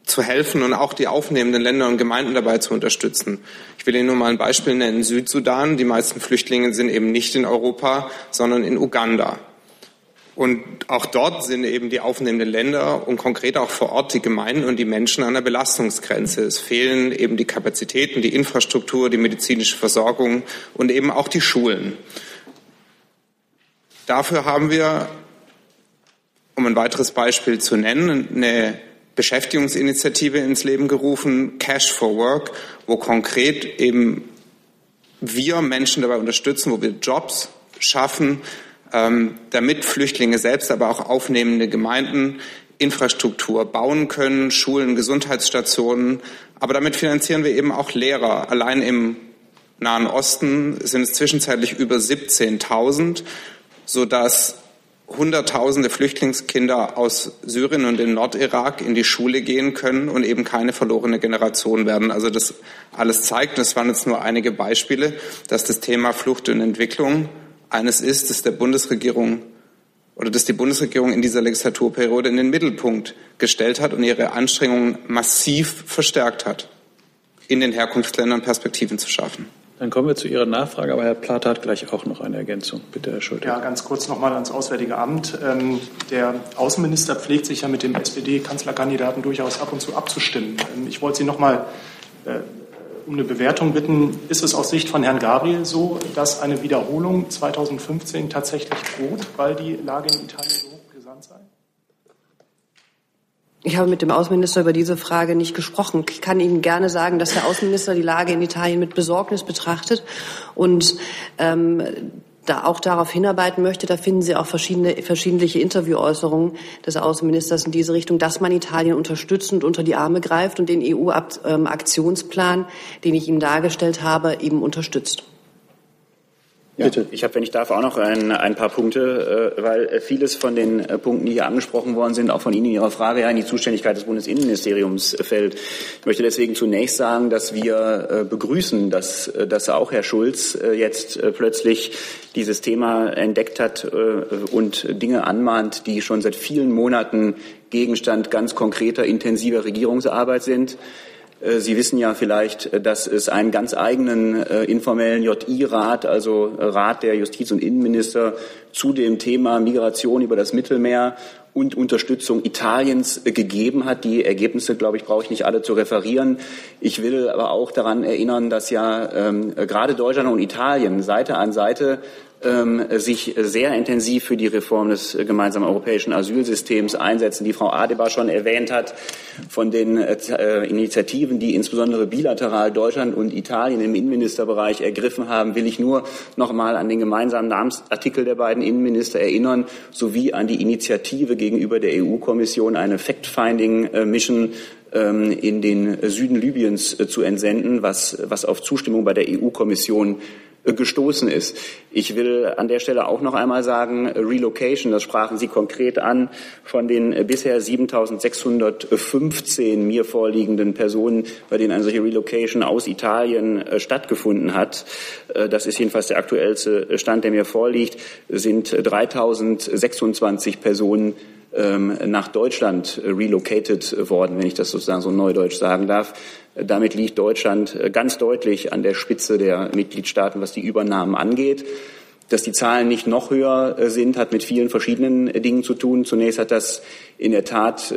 zu helfen und auch die aufnehmenden Länder und Gemeinden dabei zu unterstützen. Ich will Ihnen nur mal ein Beispiel nennen. Südsudan, die meisten Flüchtlinge sind eben nicht in Europa, sondern in Uganda. Und auch dort sind eben die aufnehmenden Länder und konkret auch vor Ort die Gemeinden und die Menschen an der Belastungsgrenze. Es fehlen eben die Kapazitäten, die Infrastruktur, die medizinische Versorgung und eben auch die Schulen. Dafür haben wir, um ein weiteres Beispiel zu nennen, eine Beschäftigungsinitiative ins Leben gerufen, Cash for Work, wo konkret eben wir Menschen dabei unterstützen, wo wir Jobs schaffen, ähm, damit Flüchtlinge selbst, aber auch aufnehmende Gemeinden Infrastruktur bauen können, Schulen, Gesundheitsstationen. Aber damit finanzieren wir eben auch Lehrer. Allein im Nahen Osten sind es zwischenzeitlich über 17.000, sodass Hunderttausende Flüchtlingskinder aus Syrien und dem Nordirak in die Schule gehen können und eben keine verlorene Generation werden. Also das alles zeigt, das waren jetzt nur einige Beispiele, dass das Thema Flucht und Entwicklung eines ist, das der Bundesregierung oder das die Bundesregierung in dieser Legislaturperiode in den Mittelpunkt gestellt hat und ihre Anstrengungen massiv verstärkt hat, in den Herkunftsländern Perspektiven zu schaffen. Dann kommen wir zu Ihrer Nachfrage, aber Herr Plath hat gleich auch noch eine Ergänzung. Bitte, Herr Schulte. Ja, ganz kurz noch mal ans Auswärtige Amt. Ähm, der Außenminister pflegt sich ja mit dem SPD-Kanzlerkandidaten durchaus ab und zu abzustimmen. Ähm, ich wollte Sie noch mal äh, um eine Bewertung bitten. Ist es aus Sicht von Herrn Gabriel so, dass eine Wiederholung 2015 tatsächlich droht, weil die Lage in Italien so? Ich habe mit dem Außenminister über diese Frage nicht gesprochen. Ich kann Ihnen gerne sagen, dass der Außenminister die Lage in Italien mit Besorgnis betrachtet und ähm, da auch darauf hinarbeiten möchte. Da finden Sie auch verschiedene, verschiedentliche Interviewäußerungen des Außenministers in diese Richtung, dass man Italien unterstützend unter die Arme greift und den EU-Aktionsplan, den ich Ihnen dargestellt habe, eben unterstützt. Ja, Bitte. Ich habe, wenn ich darf, auch noch ein, ein paar Punkte, äh, weil vieles von den äh, Punkten, die hier angesprochen worden sind, auch von Ihnen in Ihrer Frage ja in die Zuständigkeit des Bundesinnenministeriums fällt. Ich möchte deswegen zunächst sagen, dass wir äh, begrüßen, dass, dass auch Herr Schulz jetzt plötzlich dieses Thema entdeckt hat und Dinge anmahnt, die schon seit vielen Monaten Gegenstand ganz konkreter, intensiver Regierungsarbeit sind. Äh, Sie wissen ja vielleicht, äh, dass es einen ganz eigenen äh, informellen JI-Rat, also Rat der Justiz- und Innenminister zu dem Thema Migration über das Mittelmeer und Unterstützung Italiens gegeben hat. Die Ergebnisse, glaube ich, brauche ich nicht alle zu referieren. Ich will aber auch daran erinnern, dass ja ähm, gerade Deutschland und Italien Seite an Seite sich sehr intensiv für die Reform des gemeinsamen europäischen Asylsystems einsetzen, die Frau Adebar schon erwähnt hat, von den äh, Initiativen, die insbesondere bilateral Deutschland und Italien im Innenministerbereich ergriffen haben, will ich nur noch mal an den gemeinsamen Namensartikel der beiden Innenminister erinnern, sowie an die Initiative gegenüber der EU-Kommission, eine Fact-Finding-Mission ähm, in den Süden Libyens äh, zu entsenden, was, was auf Zustimmung bei der EU-Kommission gestoßen ist. Ich will an der Stelle auch noch einmal sagen, Relocation, das sprachen Sie konkret an, von den bisher 7.615 mir vorliegenden Personen, bei denen eine solche Relocation aus Italien äh, stattgefunden hat. Äh, das ist jedenfalls der aktuellste Stand, der mir vorliegt, sind 3.026 Personen ähm, nach Deutschland relocated worden, wenn ich das sozusagen so neudeutsch sagen darf. Damit liegt Deutschland äh, ganz deutlich an der Spitze der Mitgliedstaaten, was die Übernahmen angeht. Dass die Zahlen nicht noch höher äh, sind, hat mit vielen verschiedenen äh, Dingen zu tun. Zunächst hat das in der Tat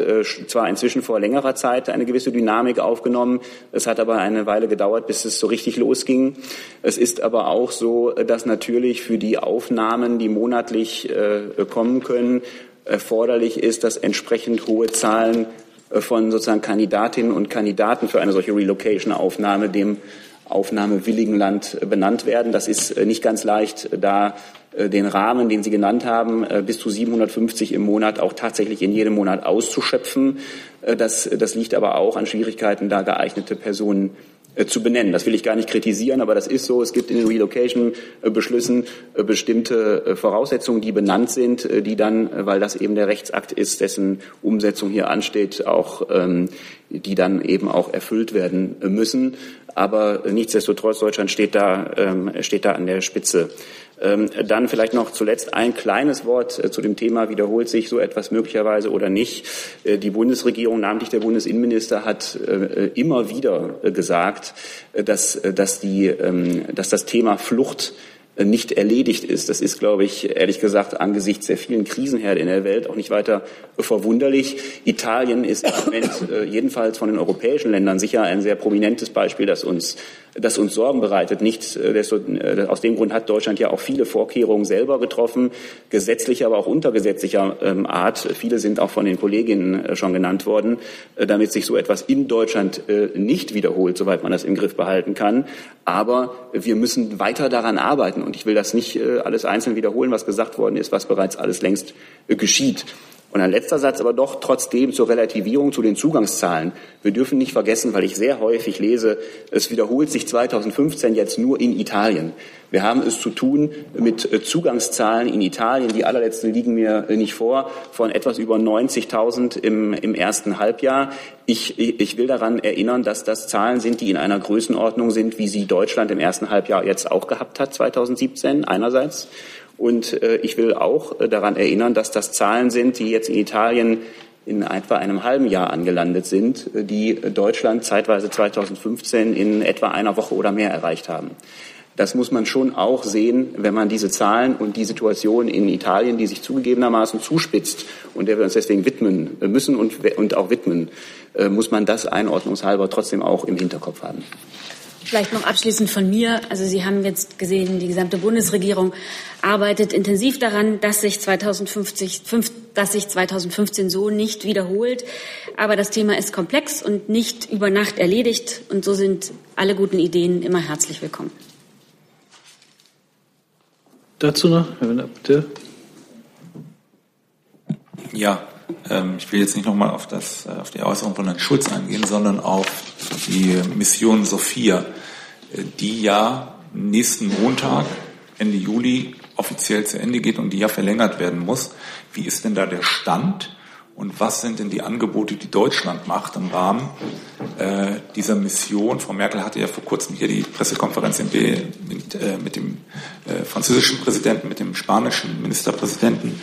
zwar inzwischen vor längerer Zeit eine gewisse Dynamik aufgenommen. Es hat aber eine Weile gedauert, bis es so richtig losging. Es ist aber auch so, dass natürlich für die Aufnahmen, die monatlich kommen können, erforderlich ist, dass entsprechend hohe Zahlen von sozusagen Kandidatinnen und Kandidaten für eine solche Relocation-Aufnahme dem aufnahmewilligen Land benannt werden. Das ist äh, nicht ganz leicht, da äh, den Rahmen, den Sie genannt haben, äh, bis zu 750 im Monat auch tatsächlich in jedem Monat auszuschöpfen. Das, das liegt aber auch an Schwierigkeiten, da geeignete Personen zu benennen. Das will ich gar nicht kritisieren, aber das ist so. Es gibt in den Relocation-Beschlüssen bestimmte Voraussetzungen, die benannt sind, die dann, weil das eben der Rechtsakt ist, dessen Umsetzung hier ansteht, auch, ähm, die dann eben auch erfüllt werden müssen. Aber nichtsdestotrotz, Deutschland steht da, ähm, steht da an der Spitze. Ähm, dann vielleicht noch zuletzt ein kleines Wort äh, zu dem Thema, wiederholt sich so etwas möglicherweise oder nicht. Äh, die Bundesregierung, namentlich der Bundesinnenminister, hat äh, immer wieder gesagt, dass, dass, die, ähm, dass das Thema Flucht nicht erledigt ist. Das ist, glaube ich, ehrlich gesagt, angesichts der vielen Krisenherde in der Welt auch nicht weiter verwunderlich. Italien ist im Moment äh, jedenfalls von den europäischen Ländern sicher ein sehr prominentes Beispiel, das uns das uns Sorgen bereitet. Nicht, äh, äh, aus dem Grund hat Deutschland ja auch viele Vorkehrungen selber getroffen, gesetzlicher, aber auch untergesetzlicher ähm, Art. Viele sind auch von den Kolleginnen schon genannt worden, damit sich so etwas in Deutschland nicht wiederholt, soweit man das im Griff behalten kann. Aber wir müssen weiter daran arbeiten. Und ich will das nicht alles einzeln wiederholen, was gesagt worden ist, was bereits alles längst geschieht. Und ein letzter Satz aber doch trotzdem zur Relativierung zu den Zugangszahlen. Wir dürfen nicht vergessen, weil ich sehr häufig lese, es wiederholt sich 2015 jetzt nur in Italien. Wir haben es zu tun mit äh, Zugangszahlen in Italien. Die allerletzten liegen mir äh, nicht vor, von etwas über 90.000 im, im ersten Halbjahr. Ich, ich will daran erinnern, dass das Zahlen sind, die in einer Größenordnung sind, wie sie Deutschland im ersten Halbjahr jetzt auch gehabt hat, 2017 einerseits. Und äh, ich will auch äh, daran erinnern, dass das Zahlen sind, die jetzt in Italien in etwa einem halben Jahr angelandet sind, äh, die Deutschland zeitweise 2015 in etwa einer Woche oder mehr erreicht haben. Das muss man schon auch sehen, wenn man diese Zahlen und die Situation in Italien, die sich zugegebenermaßen zuspitzt und der wir uns deswegen widmen müssen und, und auch widmen, muss man das einordnungshalber trotzdem auch im Hinterkopf haben. Vielleicht noch abschließend von mir. Also Sie haben jetzt gesehen, die gesamte Bundesregierung arbeitet intensiv daran, dass sich 2050, dass sich 2015 so nicht wiederholt. Aber das Thema ist komplex und nicht über Nacht erledigt. Und so sind alle guten Ideen immer herzlich willkommen. Dazu noch, Herr Wenner, bitte. Ja, ich will jetzt nicht nochmal auf, äh, auf die Äußerung von Herrn Schulz eingehen, sondern auf die Mission Sophia, äh, die ja nächsten Montag, Ende Juli, offiziell zu Ende geht und die ja verlängert werden muss. Wie ist denn da der Stand? Und was sind denn die Angebote, die Deutschland macht im Rahmen äh, dieser Mission? Frau Merkel hatte ja vor kurzem hier die Pressekonferenz mit, äh, mit dem äh, französischen Präsidenten, mit dem spanischen Ministerpräsidenten ähm,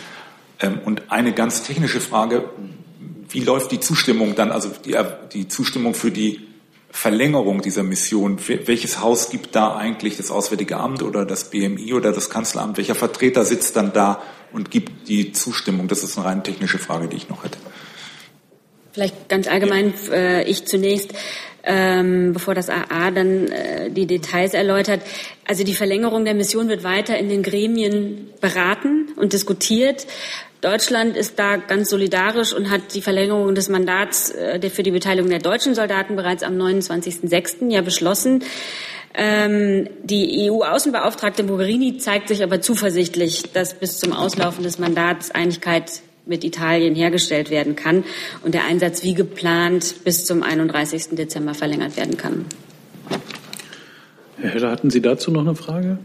und eine ganz technische Frage, wie läuft die Zustimmung dann, also die, die Zustimmung für die Verlängerung dieser Mission? Welches Haus gibt da eigentlich das Auswärtige Amt oder das BMI oder das Kanzleramt? Welcher Vertreter sitzt dann da und gibt die Zustimmung? Das ist eine rein technische Frage, die ich noch hätte. Vielleicht ganz allgemein, äh, ich zunächst, ähm, bevor das AA dann äh, die Details erläutert. Also die Verlängerung der Mission wird weiter in den Gremien beraten und diskutiert. Deutschland ist da ganz solidarisch und hat die Verlängerung des Mandats äh, für die Beteiligung der deutschen Soldaten bereits am 29.06. ja beschlossen. Ähm, die EU-Außenbeauftragte Mogherini zeigt sich aber zuversichtlich, dass bis zum Auslaufen des Mandats Einigkeit mit Italien hergestellt werden kann und der Einsatz wie geplant bis zum 31. Dezember verlängert werden kann. Herr Heller, hatten Sie dazu noch eine Frage?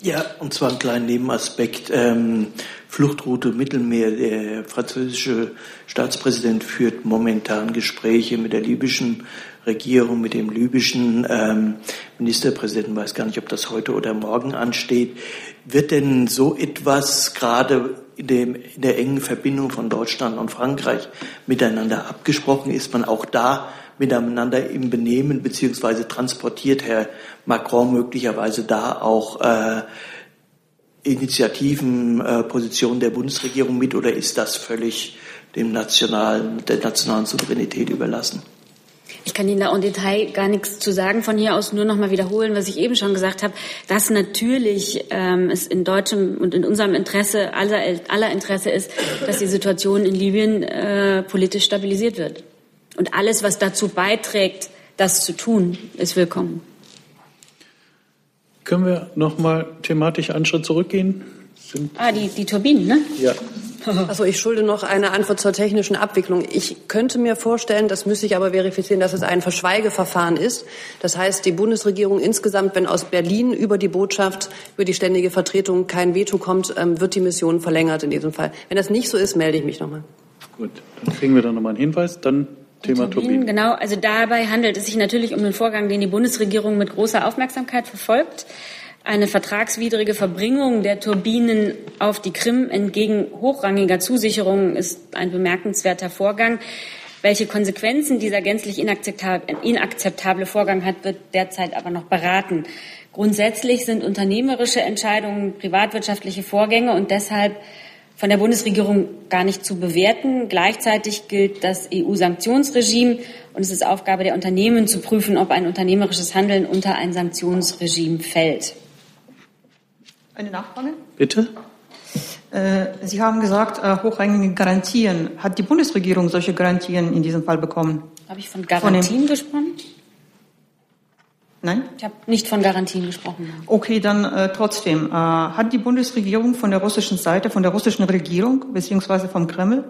Ja, und zwar einen kleinen Nebenaspekt. Ähm, Fluchtroute Mittelmeer. Der französische Staatspräsident führt momentan Gespräche mit der libyschen Regierung, mit dem libyschen ähm, Ministerpräsidenten. Weiß gar nicht, ob das heute oder morgen ansteht. Wird denn so etwas gerade in, dem, in der engen Verbindung von Deutschland und Frankreich miteinander abgesprochen? Ist man auch da miteinander im Benehmen beziehungsweise transportiert Herr Macron möglicherweise da auch äh, Initiativen, äh, Positionen der Bundesregierung mit oder ist das völlig dem nationalen, der nationalen Souveränität überlassen? Ich kann Ihnen da im Detail gar nichts zu sagen. Von hier aus nur noch mal wiederholen, was ich eben schon gesagt habe, dass natürlich ähm, es in deutschem und in unserem Interesse, aller, aller Interesse ist, dass die Situation in Libyen äh, politisch stabilisiert wird. Und alles, was dazu beiträgt, das zu tun, ist willkommen. Können wir noch mal thematisch einen Schritt zurückgehen? Sind ah, die, die Turbinen, ne? Ja. [LAUGHS] Also ich schulde noch eine Antwort zur technischen Abwicklung. Ich könnte mir vorstellen, das müsste ich aber verifizieren, dass es ein Verschweigeverfahren ist. Das heißt, die Bundesregierung insgesamt, wenn aus Berlin über die Botschaft, über die ständige Vertretung kein Veto kommt, ähm, wird die Mission verlängert in diesem Fall. Wenn das nicht so ist, melde ich mich nochmal. Gut, dann kriegen wir da nochmal einen Hinweis. Dann Thema Turbinen. Genau, also dabei handelt es sich natürlich um den Vorgang, den die Bundesregierung mit großer Aufmerksamkeit verfolgt. Eine vertragswidrige Verbringung der Turbinen auf die Krim entgegen hochrangiger Zusicherungen ist ein bemerkenswerter Vorgang. Welche Konsequenzen dieser gänzlich inakzeptable Vorgang hat, wird derzeit aber noch beraten. Grundsätzlich sind unternehmerische Entscheidungen privatwirtschaftliche Vorgänge und deshalb von der Bundesregierung gar nicht zu bewerten. Gleichzeitig gilt das EU-Sanktionsregime und es ist Aufgabe der Unternehmen zu prüfen, ob ein unternehmerisches Handeln unter ein Sanktionsregime fällt. Eine Nachfrage? Bitte. Äh, Sie haben gesagt, äh, hochrangige Garantien. Hat die Bundesregierung solche Garantien in diesem Fall bekommen? Habe ich von Garantien von gesprochen? Nein? Ich habe nicht von Garantien gesprochen. Okay, dann äh, trotzdem. Äh, hat die Bundesregierung von der russischen Seite, von der russischen Regierung beziehungsweise vom Kreml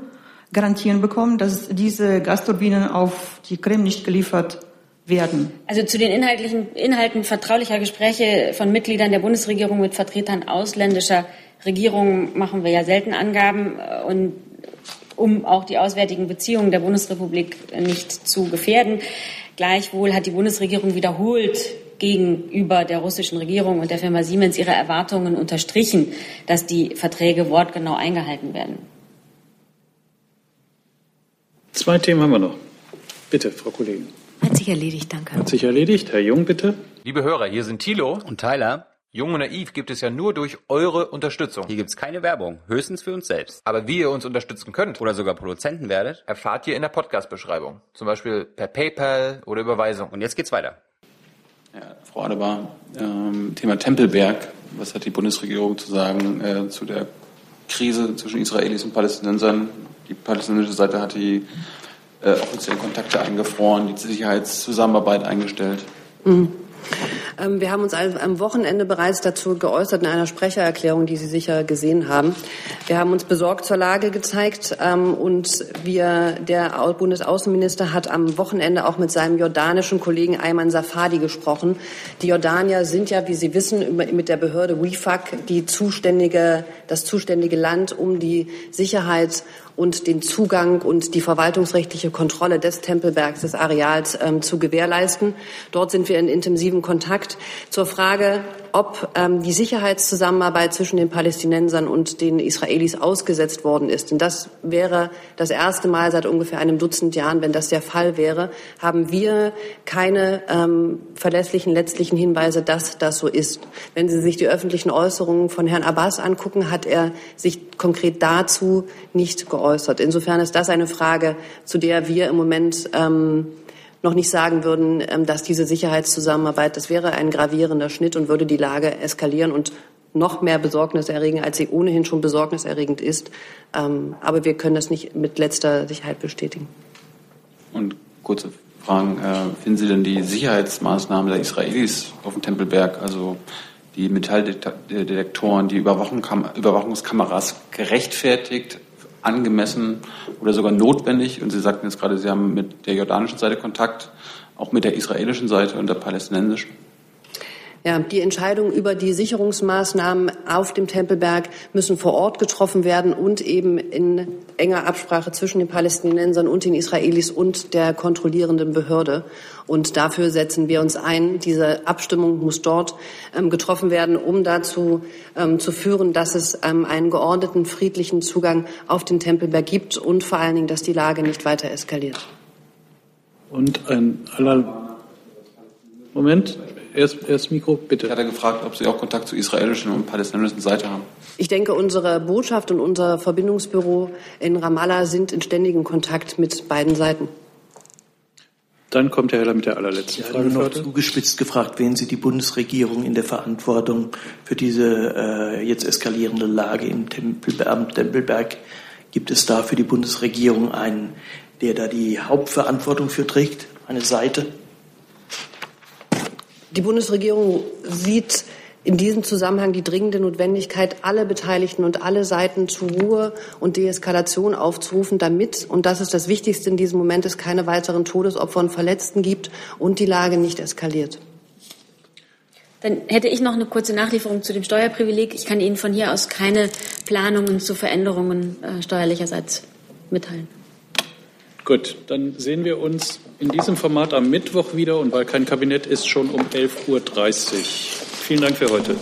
Garantien bekommen, dass diese Gasturbinen auf die Krim nicht geliefert werden. Also zu den inhaltlichen Inhalten vertraulicher Gespräche von Mitgliedern der Bundesregierung mit Vertretern ausländischer Regierungen machen wir ja selten Angaben und um auch die auswärtigen Beziehungen der Bundesrepublik nicht zu gefährden. Gleichwohl hat die Bundesregierung wiederholt gegenüber der russischen Regierung und der Firma Siemens ihre Erwartungen unterstrichen, dass die Verträge wortgenau eingehalten werden. Zwei Themen haben wir noch. Bitte, Frau Kollegin. Hat sich erledigt, danke. Hat sich erledigt. Herr Jung, bitte. Liebe Hörer, hier sind Thilo und Tyler. Jung und Naiv gibt es ja nur durch eure Unterstützung. Hier gibt es keine Werbung, höchstens für uns selbst. Aber wie ihr uns unterstützen könnt oder sogar Produzenten werdet, erfahrt ihr in der Podcast-Beschreibung. Zum Beispiel per PayPal oder Überweisung. Und jetzt geht's weiter. Ja, Frau Adebar, ähm, Thema Tempelberg. Was hat die Bundesregierung zu sagen äh, zu der Krise zwischen Israelis und Palästinensern? Die palästinensische Seite hat die äh, offiziellen Kontakte eingefroren, die Sicherheitszusammenarbeit eingestellt. Mhm. Ähm, wir haben uns am Wochenende bereits dazu geäußert in einer Sprechererklärung, die Sie sicher gesehen haben. Wir haben uns besorgt zur Lage gezeigt ähm, und wir, der Bundesaußenminister hat am Wochenende auch mit seinem jordanischen Kollegen Ayman Safadi gesprochen. Die Jordanier sind ja, wie Sie wissen, mit der Behörde WIFAC die zuständige, das zuständige Land, um die Sicherheit und den Zugang und die verwaltungsrechtliche Kontrolle des Tempelbergs, des Areals ähm, zu gewährleisten. Dort sind wir in intensivem Kontakt zur Frage, ob ähm, die Sicherheitszusammenarbeit zwischen den Palästinensern und den Israelis ausgesetzt worden ist. Denn das wäre das erste Mal seit ungefähr einem Dutzend Jahren, wenn das der Fall wäre, haben wir keine ähm, verlässlichen letztlichen Hinweise, dass das so ist. Wenn Sie sich die öffentlichen Äußerungen von Herrn Abbas angucken, hat er sich konkret dazu nicht geäußert. Insofern ist das eine Frage, zu der wir im Moment ähm, noch nicht sagen würden, ähm, dass diese Sicherheitszusammenarbeit, das wäre ein gravierender Schnitt und würde die Lage eskalieren und noch mehr Besorgnis erregen, als sie ohnehin schon besorgniserregend ist. Ähm, aber wir können das nicht mit letzter Sicherheit bestätigen. Und kurze Fragen. Äh, finden Sie denn die Sicherheitsmaßnahmen der Israelis auf dem Tempelberg, also die Metalldetektoren, die Überwachungskameras gerechtfertigt, angemessen oder sogar notwendig. Und Sie sagten jetzt gerade, Sie haben mit der jordanischen Seite Kontakt, auch mit der israelischen Seite und der palästinensischen. Ja, die Entscheidungen über die Sicherungsmaßnahmen auf dem Tempelberg müssen vor Ort getroffen werden und eben in enger Absprache zwischen den Palästinensern und den Israelis und der kontrollierenden Behörde. Und dafür setzen wir uns ein. Diese Abstimmung muss dort ähm, getroffen werden, um dazu ähm, zu führen, dass es ähm, einen geordneten, friedlichen Zugang auf den Tempelberg gibt und vor allen Dingen, dass die Lage nicht weiter eskaliert. Und ein aller Moment, erst, erst Mikro, bitte. Ich hatte gefragt, ob Sie auch Kontakt zur israelischen und palästinensischen Seite haben. Ich denke, unsere Botschaft und unser Verbindungsbüro in Ramallah sind in ständigem Kontakt mit beiden Seiten. Dann kommt Herr Heller mit der allerletzten ja, Frage. Nur noch zugespitzt gefragt, wen Sie die Bundesregierung in der Verantwortung für diese äh, jetzt eskalierende Lage im Tempelbeamt Tempelberg gibt es da für die Bundesregierung einen, der da die Hauptverantwortung für trägt, eine Seite? Die Bundesregierung sieht in diesem Zusammenhang die dringende Notwendigkeit, alle Beteiligten und alle Seiten zu Ruhe und Deeskalation aufzurufen, damit, und das ist das Wichtigste in diesem Moment, es keine weiteren Todesopfer und Verletzten gibt und die Lage nicht eskaliert. Dann hätte ich noch eine kurze Nachlieferung zu dem Steuerprivileg. Ich kann Ihnen von hier aus keine Planungen zu Veränderungen äh, steuerlicherseits mitteilen. Gut, dann sehen wir uns in diesem Format am Mittwoch wieder und weil kein Kabinett ist, schon um 11.30 Uhr. Vielen Dank für heute.